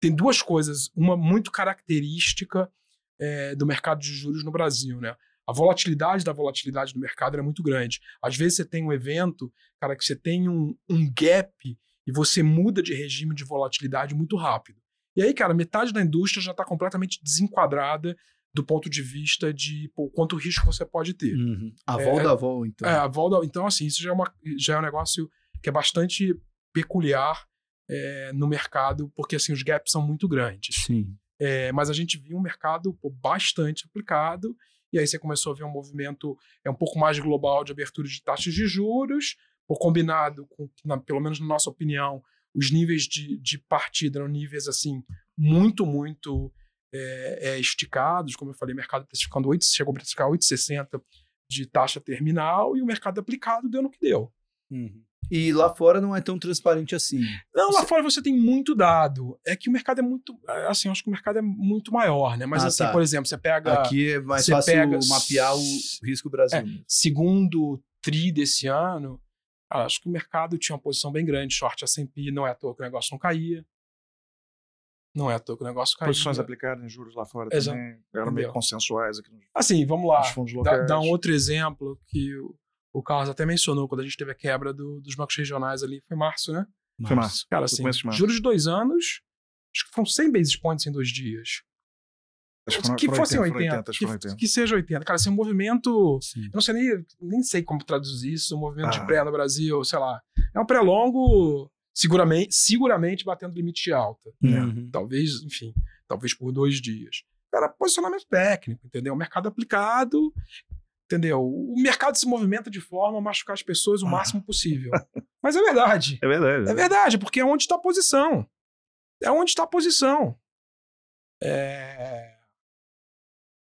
S4: tem duas coisas, uma muito característica é, do mercado de juros no Brasil, né? A volatilidade da volatilidade do mercado é muito grande. Às vezes você tem um evento, cara, que você tem um, um gap e você muda de regime de volatilidade muito rápido. E aí, cara, metade da indústria já está completamente desenquadrada do ponto de vista de pô, quanto risco você pode ter.
S3: Uhum. A
S4: É,
S3: vol da vol, então.
S4: É, a volta, então, assim, isso já é, uma, já é um negócio que é bastante peculiar é, no mercado, porque assim, os gaps são muito grandes.
S3: Sim.
S4: É, mas a gente viu um mercado pô, bastante aplicado, e aí você começou a ver um movimento é, um pouco mais global de abertura de taxas de juros, pô, combinado com, na- pelo menos na nossa opinião, os níveis de, de partida eram níveis assim muito, muito é, é, esticados, como eu falei, o mercado precificando 8, chegou a precificar 8,60 de taxa terminal, e o mercado aplicado deu no que deu.
S3: Uhum. E lá fora não é tão transparente assim.
S4: Não, lá fora você tem muito dado. É que o mercado é muito. é, Assim, eu acho que o mercado é muito maior, né? Mas,
S3: Ah,
S4: assim,
S3: tá.
S4: por exemplo, você pega.
S3: Aqui é mais
S4: você
S3: fácil
S4: pega-
S3: mapear o risco Brasil.
S4: É, segundo TRI desse ano, acho que o mercado tinha uma posição bem grande, short S&P, não é à toa que o negócio não caía. Não é à toa que o negócio caía.
S1: Posições aplicadas em juros lá fora
S4: Exa-
S1: também eram meio
S4: Entendeu?
S1: consensuais aqui nos,
S4: Assim, vamos lá. Dá, dá um outro exemplo que o, o Carlos até mencionou quando a gente teve a quebra do- dos bancos regionais ali. Foi março, né?
S1: Foi março.
S4: Cara, assim,
S1: de março.
S4: juros de dois anos, acho que foram 100 basis points em dois dias.
S1: Acho foram-
S4: que
S1: foram
S4: fossem
S1: 80,
S4: 80,
S1: foram 80, acho que foram
S4: que,
S1: 80.
S4: que seja 80. Cara, assim, um movimento
S3: Sim.
S4: Eu não sei nem, nem sei como traduzir isso, um movimento
S1: Ah.
S4: de pré no Brasil, sei lá. É um pré-longo seguramente, seguramente batendo limite de alta.
S3: Uhum.
S4: Talvez, enfim, talvez por dois dias. Cara, posicionamento técnico, entendeu? Mercado aplicado, entendeu? O mercado se movimenta de forma a machucar as pessoas o
S1: Ah.
S4: máximo possível. Mas é verdade.
S1: É verdade.
S4: É verdade, porque é onde está a posição. É onde está a posição. É...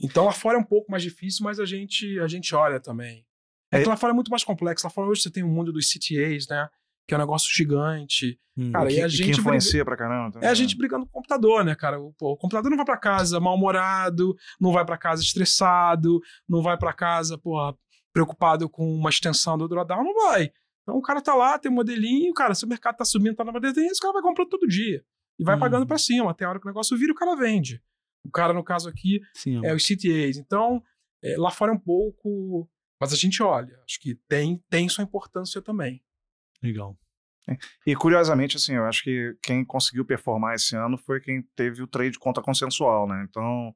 S4: Então lá fora é um pouco mais difícil, mas a gente, a gente olha também. É
S1: É-
S4: que lá fora é muito mais complexo. Lá fora hoje você tem o mundo dos CTAs, né? Que é um negócio gigante.
S3: Uhum.
S4: Cara,
S1: que,
S4: e a gente
S1: que influencia pra caramba. também,
S4: É a
S1: né?
S4: gente brigando com o computador, né, cara? O, pô, o computador não vai pra casa mal-humorado, não vai pra casa estressado, não vai pra casa, porra, preocupado com uma extensão do drawdown, não vai. Então o cara tá lá, tem um modelinho, cara, se o mercado tá subindo, tá numa tendência, o cara vai comprando todo dia. E vai
S3: Uhum.
S4: pagando pra cima, até a hora que o negócio vira, o cara vende. O cara, no caso aqui,
S3: Sim,
S4: é os CTAs. Então, é, lá fora é um pouco... Mas a gente olha, acho que tem, tem sua importância também.
S3: Legal.
S1: E curiosamente, assim, eu acho que quem conseguiu performar esse ano foi quem teve o trade contra consensual, né? Então,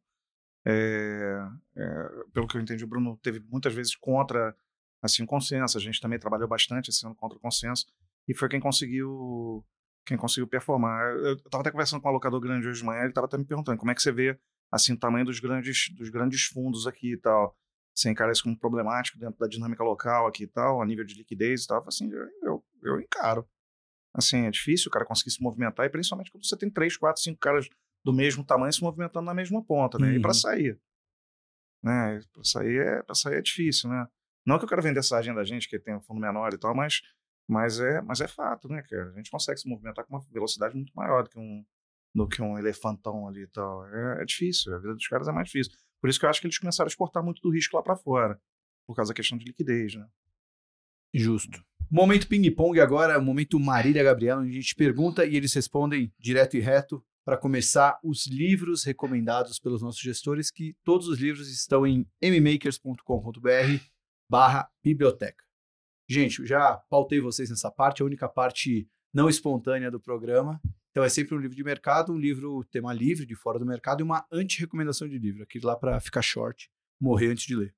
S1: é, é, pelo que eu entendi, o Bruno teve muitas vezes contra assim consenso. A gente também trabalhou bastante esse ano contra consenso e foi quem conseguiu quem conseguiu performar. Eu estava até conversando com um alocador grande hoje de manhã, ele estava até me perguntando como é que você vê assim o tamanho dos grandes dos grandes fundos aqui e tal. Você encara isso como problemático dentro da dinâmica local aqui e tal, a nível de liquidez e tal. Assim, eu, encaro. Assim, é difícil o cara conseguir se movimentar, e principalmente quando você tem três, quatro, cinco caras do mesmo tamanho se movimentando na mesma ponta, né? E
S3: Uhum.
S1: para sair. Né? Para sair, é, pra sair é difícil, né? Não que eu quero vender essa agenda da gente, que tem um fundo menor e tal, mas, mas, é, mas é fato, né, cara? A gente consegue se movimentar com uma velocidade muito maior do que um, do que um elefantão ali e tal. É, é difícil, a vida dos caras é mais difícil. Por isso que eu acho que eles começaram a exportar muito do risco lá para fora, por causa da questão de liquidez, né?
S3: Justo. Momento ping-pong agora, momento Marília Gabriela, onde a gente pergunta e eles respondem direto e reto para começar os livros recomendados pelos nossos gestores, que todos os livros estão em mmakers.com.br barra biblioteca. Gente, eu já pautei vocês nessa parte, a única parte não espontânea do programa. Então é sempre um livro de mercado, um livro tema livre, de fora do mercado, e uma anti-recomendação de livro, aquele lá para ficar short, morrer antes de ler.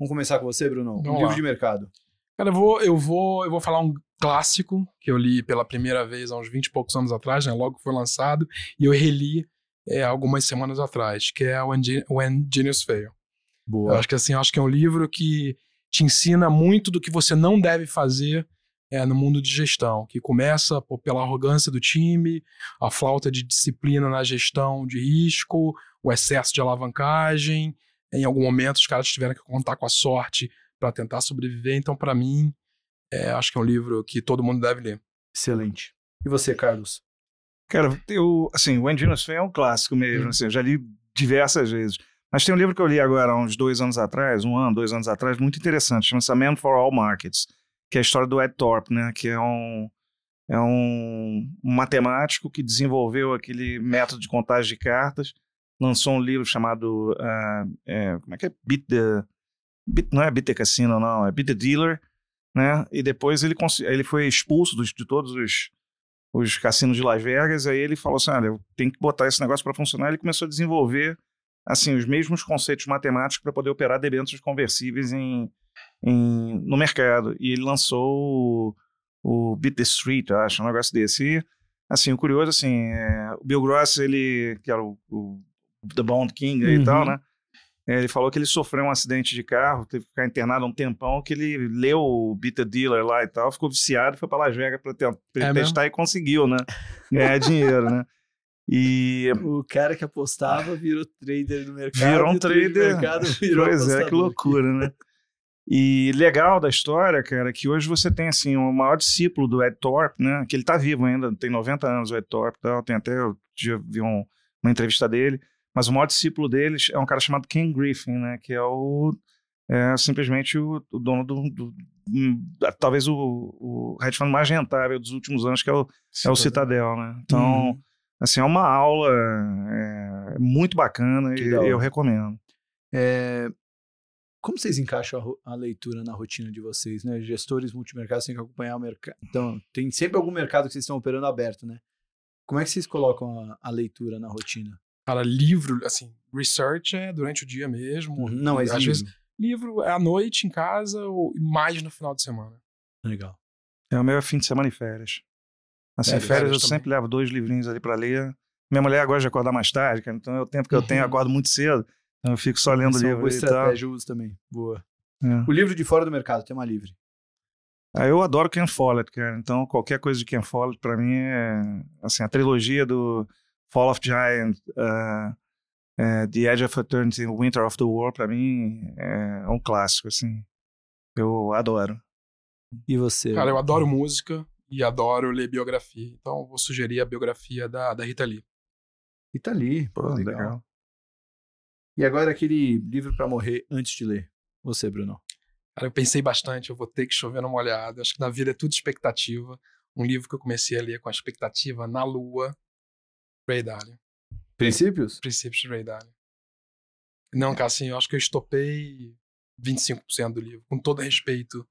S3: Vamos começar com você, Bruno? Um
S4: Vamos
S3: livro
S4: lá.
S3: de mercado.
S4: Cara, eu vou, eu vou, eu vou falar um clássico que eu li pela primeira vez há uns 20 e poucos anos atrás, né? Logo que foi lançado, e eu reli é, algumas semanas atrás, que é When, Ge- When Genius Fail. Eu
S3: Boa.
S4: acho que assim, eu acho que é um livro que te ensina muito do que você não deve fazer é, no mundo de gestão, que começa pô, pela arrogância do time, a falta de disciplina na gestão de risco, o excesso de alavancagem. Em algum momento, os caras tiveram que contar com a sorte para tentar sobreviver. Então, para mim, é, acho que é um livro que todo mundo deve ler.
S3: Excelente. E você, Carlos?
S1: Cara, eu, assim, o Engineers Fan é um clássico mesmo,
S4: Hum.
S1: assim, eu já li diversas vezes. Mas tem um livro que eu li agora há uns dois anos atrás, um ano, dois anos atrás, muito interessante, chama-se Man for All Markets, que é a história do Ed Thorpe, né, que é um, é um matemático que desenvolveu aquele método de contagem de cartas, lançou um livro chamado, ah, é, como é que é? Beat the... Não é Beat the Casino, não, é the Dealer, né, e depois ele, ele foi expulso dos, de todos os os cassinos de Las Vegas, aí ele falou assim, olha, eu tenho que botar esse negócio para funcionar, ele começou a desenvolver, assim, os mesmos conceitos matemáticos para poder operar debêntures conversíveis em, em- no mercado, e ele lançou o, o Beat the Street, eu acho, um negócio desse, e, assim, o curioso, assim, é, o Bill Gross, ele, que era o, o The Bond King aí e
S3: Uhum.
S1: tal, né, é, ele falou que ele sofreu um acidente de carro, teve que ficar internado um tempão, que ele leu o the Dealer lá e tal, ficou viciado foi para Las Vegas para
S4: É
S1: testar e conseguiu, né? Ganhar dinheiro, né? E
S3: O cara que apostava virou trader do mercado.
S1: Virou um
S3: trader do
S1: trader.
S3: mercado virou
S1: pois é, que loucura, né? E legal da história, cara, é que hoje você tem, assim, o maior discípulo do Ed Thorpe, né? Que ele tá vivo ainda, tem 90 anos o Ed Thorpe e tal, tem até, eu vi um- uma entrevista dele, mas o maior discípulo deles é um cara chamado Ken Griffin, né? Que é o, é simplesmente o, o dono do, do- hum, talvez o, o hedge fund mais rentável dos últimos anos, que é o, é o Citadel, né? Então,
S3: Uhum.
S1: assim, é uma aula é, muito bacana
S3: Que
S1: e eu recomendo.
S3: É, como vocês encaixam a, a leitura na rotina de vocês, né? Gestores multimercados têm que acompanhar o mercado. Então, tem sempre algum mercado que vocês estão operando aberto, né? Como é que vocês colocam a, a leitura na rotina?
S4: Cara, livro, assim, research é durante o dia mesmo.
S3: Não, mas
S4: às
S3: livro.
S4: vezes livro é à noite em casa ou mais no final de semana.
S3: Legal.
S1: É o meu fim de semana e férias. Assim,
S3: Férias,
S1: férias, eu
S4: férias
S1: sempre levo dois livrinhos ali pra ler. Minha mulher gosta de acordar mais tarde, cara, então é o tempo que eu tenho, eu acordo muito cedo. Então eu fico só lendo
S3: Essa é uma
S1: livro
S3: boa
S1: e tal.
S3: estratégia, eu uso também. Boa.
S1: É.
S3: O livro de fora do mercado, tema livre.
S1: Ah, eu adoro Ken Follett, cara. Então, qualquer coisa de Ken Follett, pra mim, é... Assim, a trilogia do Fall of Giant, uh, é, The Edge of Eternity, Winter of the War, pra mim, é um clássico, assim. Eu adoro.
S3: E você?
S4: Cara, eu adoro música e adoro ler biografia. Então, eu vou sugerir a biografia da, da Rita Lee.
S3: E tá ali. Pô,
S1: Pô,
S3: legal.
S1: legal.
S3: E agora aquele livro pra morrer antes de ler. Você, Bruno.
S4: Cara, eu pensei bastante, eu vou ter que chover numa olhada. Acho que na vida é tudo expectativa. Um livro que eu comecei a ler com a expectativa na lua, Ray Dalio.
S3: Princípios?
S4: Princípios de Ray Dalio. Não, cara, assim, eu acho que eu estopei 25% do livro, com todo respeito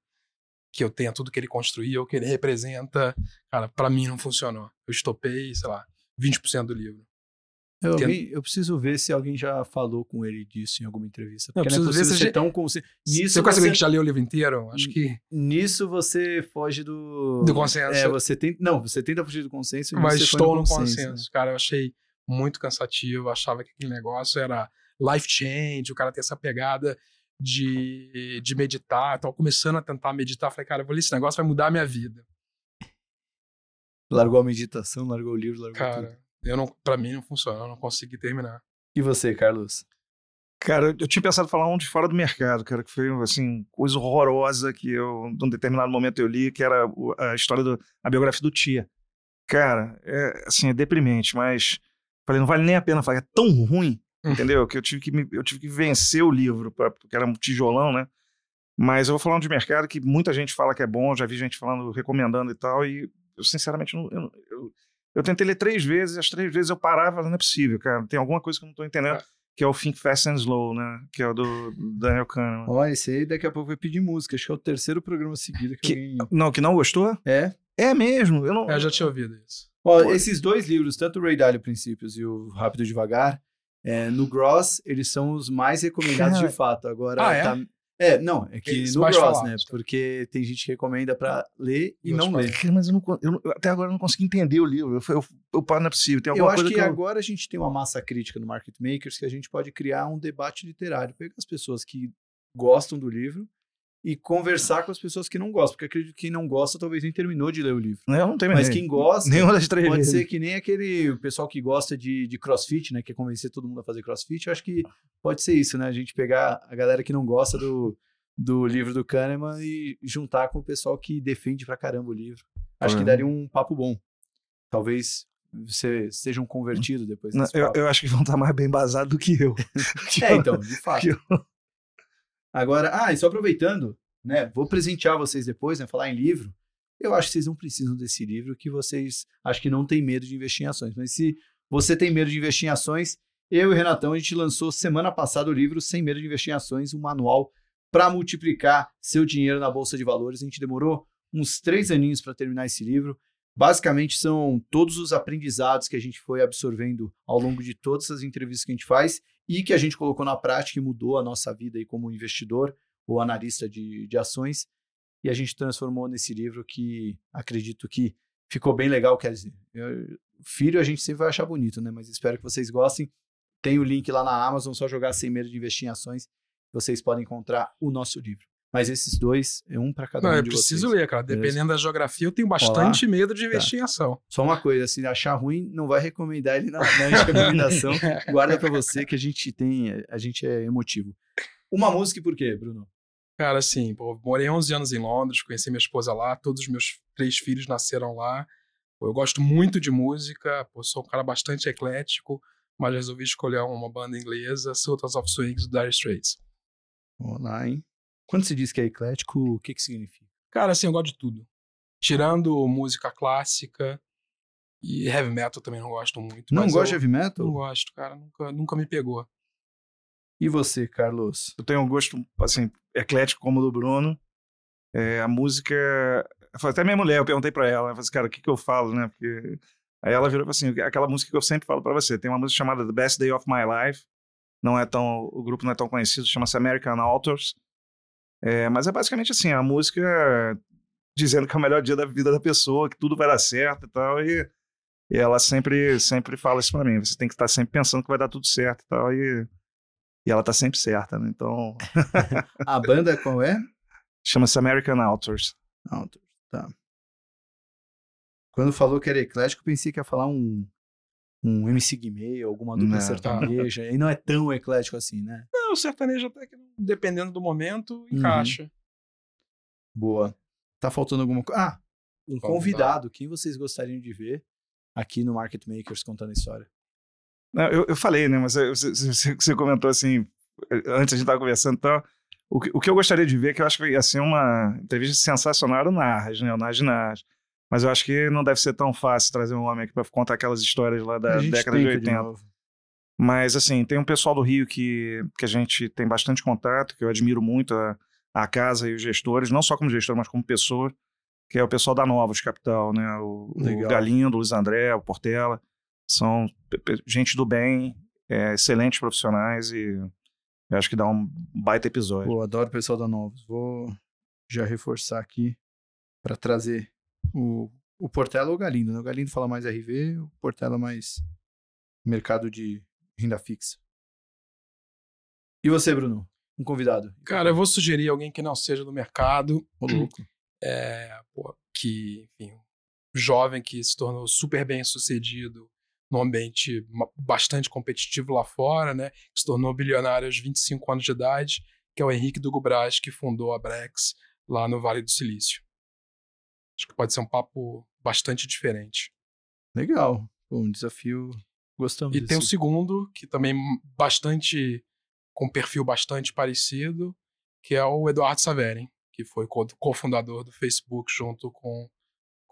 S4: que eu tenho a tudo que ele construiu, o que ele representa. Cara, pra mim não funcionou. Eu estopei, sei lá, 20% do livro.
S3: Eu,
S4: Tem-
S3: alguém- eu preciso ver se alguém já falou com ele disso em alguma entrevista.
S4: Não,
S3: Porque não, é
S4: preciso ver se
S3: ser
S4: já-
S3: tão consciente. Nisso
S4: você conhece alguém que já leu o livro inteiro? Acho que
S3: nisso você foge do...
S4: do consenso.
S3: É, você tenta... Não, você tenta fugir do consenso.
S4: mas estou no
S3: consenso,
S4: consenso.
S3: né?
S4: Cara, eu achei muito cansativo, eu achava que aquele negócio era life change, o cara ter essa pegada de, de meditar. Eu tava começando a tentar meditar, falei, cara, eu vou ler esse negócio, vai mudar a minha vida.
S3: Largou a meditação, largou o livro, largou tudo.
S4: Eu não, pra mim não funcionou, eu não consegui terminar.
S3: E você, Carlos?
S1: Cara, eu tinha pensado em falar um de fora do mercado, cara, que foi, assim, coisa horrorosa que eu, num determinado momento eu li, que era a história do, a biografia do Tia. Cara, é, assim, é deprimente, mas falei, não vale nem a pena falar, é tão ruim, entendeu? Que eu tive que, me- eu tive que vencer o livro, pra, porque era um tijolão, né? Mas eu vou falar um de mercado que muita gente fala que é bom, já vi gente falando, recomendando e tal, e eu sinceramente não. Eu, eu, eu tentei ler três vezes, as três vezes eu parava, não é possível, cara. Tem alguma coisa que eu não tô entendendo,
S4: É.
S1: que é o Think Fast and Slow, né? Que é o do Daniel Kahneman.
S3: Olha, esse aí daqui a pouco vai pedir música. Acho que é o terceiro programa seguido que,
S1: Que-
S3: alguém...
S1: Não, que não gostou?
S3: É?
S1: É mesmo, eu não.
S4: Eu já tinha ouvido isso.
S3: Ó,
S1: Pô.
S3: esses dois livros, tanto o Ray Dalio Princípios e o Rápido e Devagar, é, no Gross, eles são os mais recomendados
S1: Cara.
S3: de fato. Agora,
S4: Ah, é?
S3: tá- é, não, é que
S4: Eles
S3: no
S4: mais
S3: Gross,
S4: falados,
S3: né?
S4: tá.
S3: Porque tem gente que recomenda pra ler e não ler.
S1: Cara, Mas eu não, eu eu até agora eu não consegui entender o livro. Eu, eu, eu paro, não é possível. Tem
S3: Eu
S1: alguma
S3: acho
S1: coisa
S3: que
S1: que, eu...
S3: agora a gente tem uma massa crítica no Market Makers que a gente pode criar um debate literário. Pegar as pessoas que gostam do livro e conversar com as pessoas que não gostam. Porque acredito que quem não gosta talvez nem terminou de ler o livro.
S1: Eu não terminei.
S3: Mas quem gosta,
S1: Nenhuma das três
S3: pode
S1: vezes.
S3: ser que nem aquele pessoal que gosta de, de crossfit, né? Que é convencer todo mundo a fazer crossfit. Eu acho que pode ser isso, né? A gente pegar a galera que não gosta do, do livro do Kahneman e juntar com o pessoal que defende pra caramba o livro. Acho que
S1: Uhum.
S3: daria um papo bom. Talvez você seja um convertido depois
S1: Não, eu, eu acho que vão estar mais bem basados do que eu.
S3: É, então, de fato. Agora, ah, e só aproveitando, né? Vou presentear vocês depois, né? Falar em livro. Eu acho que vocês não precisam desse livro, que vocês acho que não tem medo de investir em ações. Mas se você tem medo de investir em ações, eu e o Renatão, a gente lançou semana passada o livro Sem Medo de Investir em Ações, um manual para multiplicar seu dinheiro na Bolsa de Valores. A gente demorou uns três aninhos para terminar esse livro. Basicamente, são todos os aprendizados que a gente foi absorvendo ao longo de todas as entrevistas que a gente faz e que a gente colocou na prática e mudou a nossa vida aí como investidor ou analista de, de ações. E a gente transformou nesse livro que acredito que ficou bem legal. Quer dizer, eu- filho a gente sempre vai achar bonito, né? Mas espero que vocês gostem. Tem o link lá na Amazon, só jogar sem medo de investir em ações. Vocês podem encontrar o nosso livro. Mas esses dois, é um para cada
S4: Não,
S3: um
S4: eu
S3: de
S4: preciso
S3: vocês.
S4: ler, cara.
S3: Beleza.
S4: Dependendo da geografia, eu tenho bastante medo de investir em ação.
S3: Só uma coisa, se achar ruim, não vai recomendar ele na, na recomendação. Guarda pra você que a gente tem, a gente é emotivo. Uma música e por quê, Bruno?
S4: Cara, assim, pô, morei 11 anos em Londres, conheci minha esposa lá, todos os meus três filhos nasceram lá. Pô, eu gosto muito de música, pô, sou um cara bastante eclético, mas resolvi escolher uma banda inglesa, Sultans of Swings, do Dire Straits.
S3: Vamos lá, hein? Quando se diz que é eclético, o que, que significa?
S4: Cara, assim, eu gosto de tudo. Tirando música clássica e heavy metal também não gosto muito.
S3: Não
S4: mas
S3: gosta de heavy metal?
S4: Não gosto, cara. Nunca, nunca me pegou.
S3: E você, Carlos?
S1: Eu tenho um gosto, assim, eclético como o do Bruno. É, a música. Até minha mulher, eu perguntei pra ela, eu falei assim, cara, o que que eu falo, né? Porque. Aí ela virou falou assim: aquela música que eu sempre falo pra você. Tem uma música chamada The Best Day of My Life. Não é tão. O grupo não é tão conhecido, chama-se American Authors. É, mas é basicamente assim: a música dizendo que é o melhor dia da vida da pessoa, que tudo vai dar certo e tal. E, e ela sempre, sempre fala isso pra mim: você tem que estar sempre pensando que vai dar tudo certo e tal. E, e ela tá sempre certa, né? Então.
S3: A banda qual é?
S1: Chama-se American Authors.
S3: Authors, tá. Quando falou que era eclético, pensei que ia falar um, um MC Guimê, alguma dupla
S1: Não.
S3: sertaneja. E não é tão eclético assim, né?
S4: Não, o sertanejo até que, dependendo do momento, encaixa.
S3: Boa. Tá faltando alguma coisa? Ah, um
S4: Convidado.
S3: convidado. Quem vocês gostariam de ver aqui no Market Makers contando a história?
S1: Não, eu, eu falei, né? Mas eu- você, você- você comentou assim, antes a gente tava conversando e tal. O que, o que eu gostaria de ver, que eu acho que ia ser uma entrevista sensacional, era o Narras, né? O Narras Narras. Mas eu acho que não deve ser tão fácil trazer um homem aqui pra contar aquelas histórias lá da década de
S3: tenta
S1: 80.
S3: novo.
S1: Mas, assim, tem um pessoal do Rio que, que a gente tem bastante contato, que eu admiro muito a, a casa e os gestores, não só como gestor, mas como pessoa, que é o pessoal da Novos Capital, né? O, o. Galindo, o Luiz André, o Portela. São gente do bem, é, excelentes profissionais e eu acho que dá um baita episódio.
S3: Pô, adoro o pessoal da Novos. Vou já reforçar aqui para trazer o, o Portela ou o Galindo. Né? O Galindo fala mais RV, o Portela mais mercado de renda fixa. E você, Bruno? Um convidado.
S4: Cara, eu vou sugerir alguém que não seja do mercado,
S3: Ô, louco.
S4: é, pô, que, enfim, jovem que se tornou super bem sucedido num ambiente bastante competitivo lá fora, né? Que se tornou bilionário aos 25 anos de idade, que é o Henrique Dugo Braz, que fundou a Brex lá no Vale do Silício. Acho que pode ser um papo bastante diferente.
S3: Legal. Um desafio. Gostamos
S4: E tem um
S3: desse.
S4: segundo, que também bastante. com um perfil bastante parecido, que é o Eduardo Saverin, que foi co- cofundador do Facebook junto com,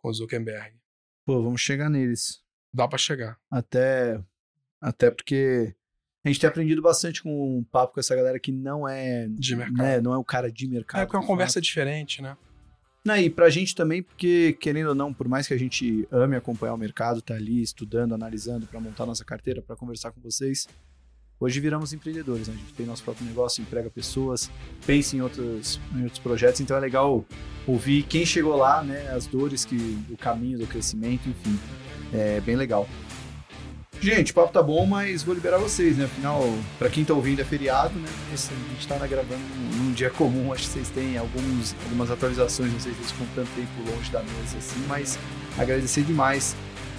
S4: o Zuckerberg.
S3: Pô, vamos chegar neles.
S4: Dá pra chegar.
S3: Até, até porque a gente tem aprendido bastante com um papo com essa galera que não é,
S4: De mercado.
S3: né, não é o cara de mercado.
S4: É porque é uma conversa
S3: fato.
S4: diferente, né?
S3: Não, e pra gente também, porque querendo ou não, por mais que a gente ame acompanhar o mercado, tá ali estudando, analisando pra montar nossa carteira, pra conversar com vocês, hoje viramos empreendedores, né? A gente tem nosso próprio negócio, emprega pessoas, pensa em outros, em outros projetos, então é legal ouvir quem chegou lá, né? As dores, que, o caminho do crescimento, enfim. É bem legal. Gente, o papo tá bom, mas vou liberar vocês, né? Afinal, pra quem tá ouvindo é feriado, né? Mas a gente tá gravando num, dia comum, acho que vocês têm alguns, algumas atualizações, não sei se vocês ficam tanto tempo longe da mesa assim, mas agradecer demais.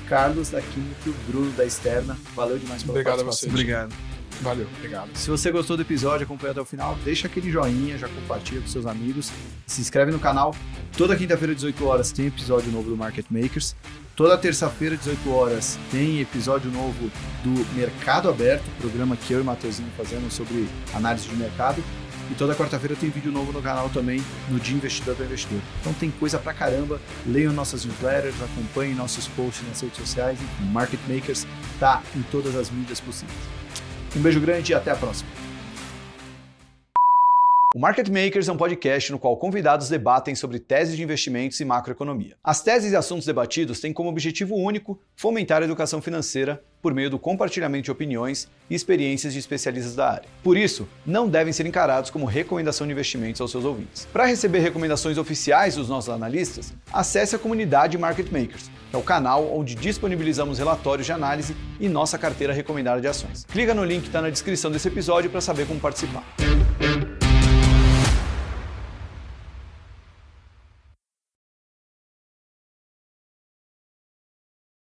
S3: Carlos da Química, Bruno da Externa, valeu demais pela
S4: Obrigado a
S3: participação.
S4: vocês.
S1: Obrigado.
S4: Valeu, obrigado.
S3: Se você gostou do episódio, acompanhou até o final, deixa aquele joinha, já compartilha com seus amigos, se inscreve no canal. Toda quinta-feira, 18 horas, tem episódio novo do Market Makers. Toda terça-feira, 18 horas, tem episódio novo do Mercado Aberto, programa que eu e o Mateuzinho fazemos sobre análise de mercado. E toda quarta-feira tem vídeo novo no canal também, no Dia Investidor para Investidor. Então tem coisa pra caramba. Leiam nossas newsletters, acompanhem nossos posts nas redes sociais. Market Makers tá em todas as mídias possíveis. Um beijo grande e até a próxima. O Market Makers é um podcast no qual convidados debatem sobre teses de investimentos e macroeconomia. As teses e assuntos debatidos têm como objetivo único fomentar a educação financeira por meio do compartilhamento de opiniões e experiências de especialistas da área. Por isso, não devem ser encarados como recomendação de investimentos aos seus ouvintes. Para receber recomendações oficiais dos nossos analistas, acesse a comunidade Market Makers, que é o canal onde disponibilizamos relatórios de análise e nossa carteira recomendada de ações. Clica no link que está na descrição desse episódio para saber como participar.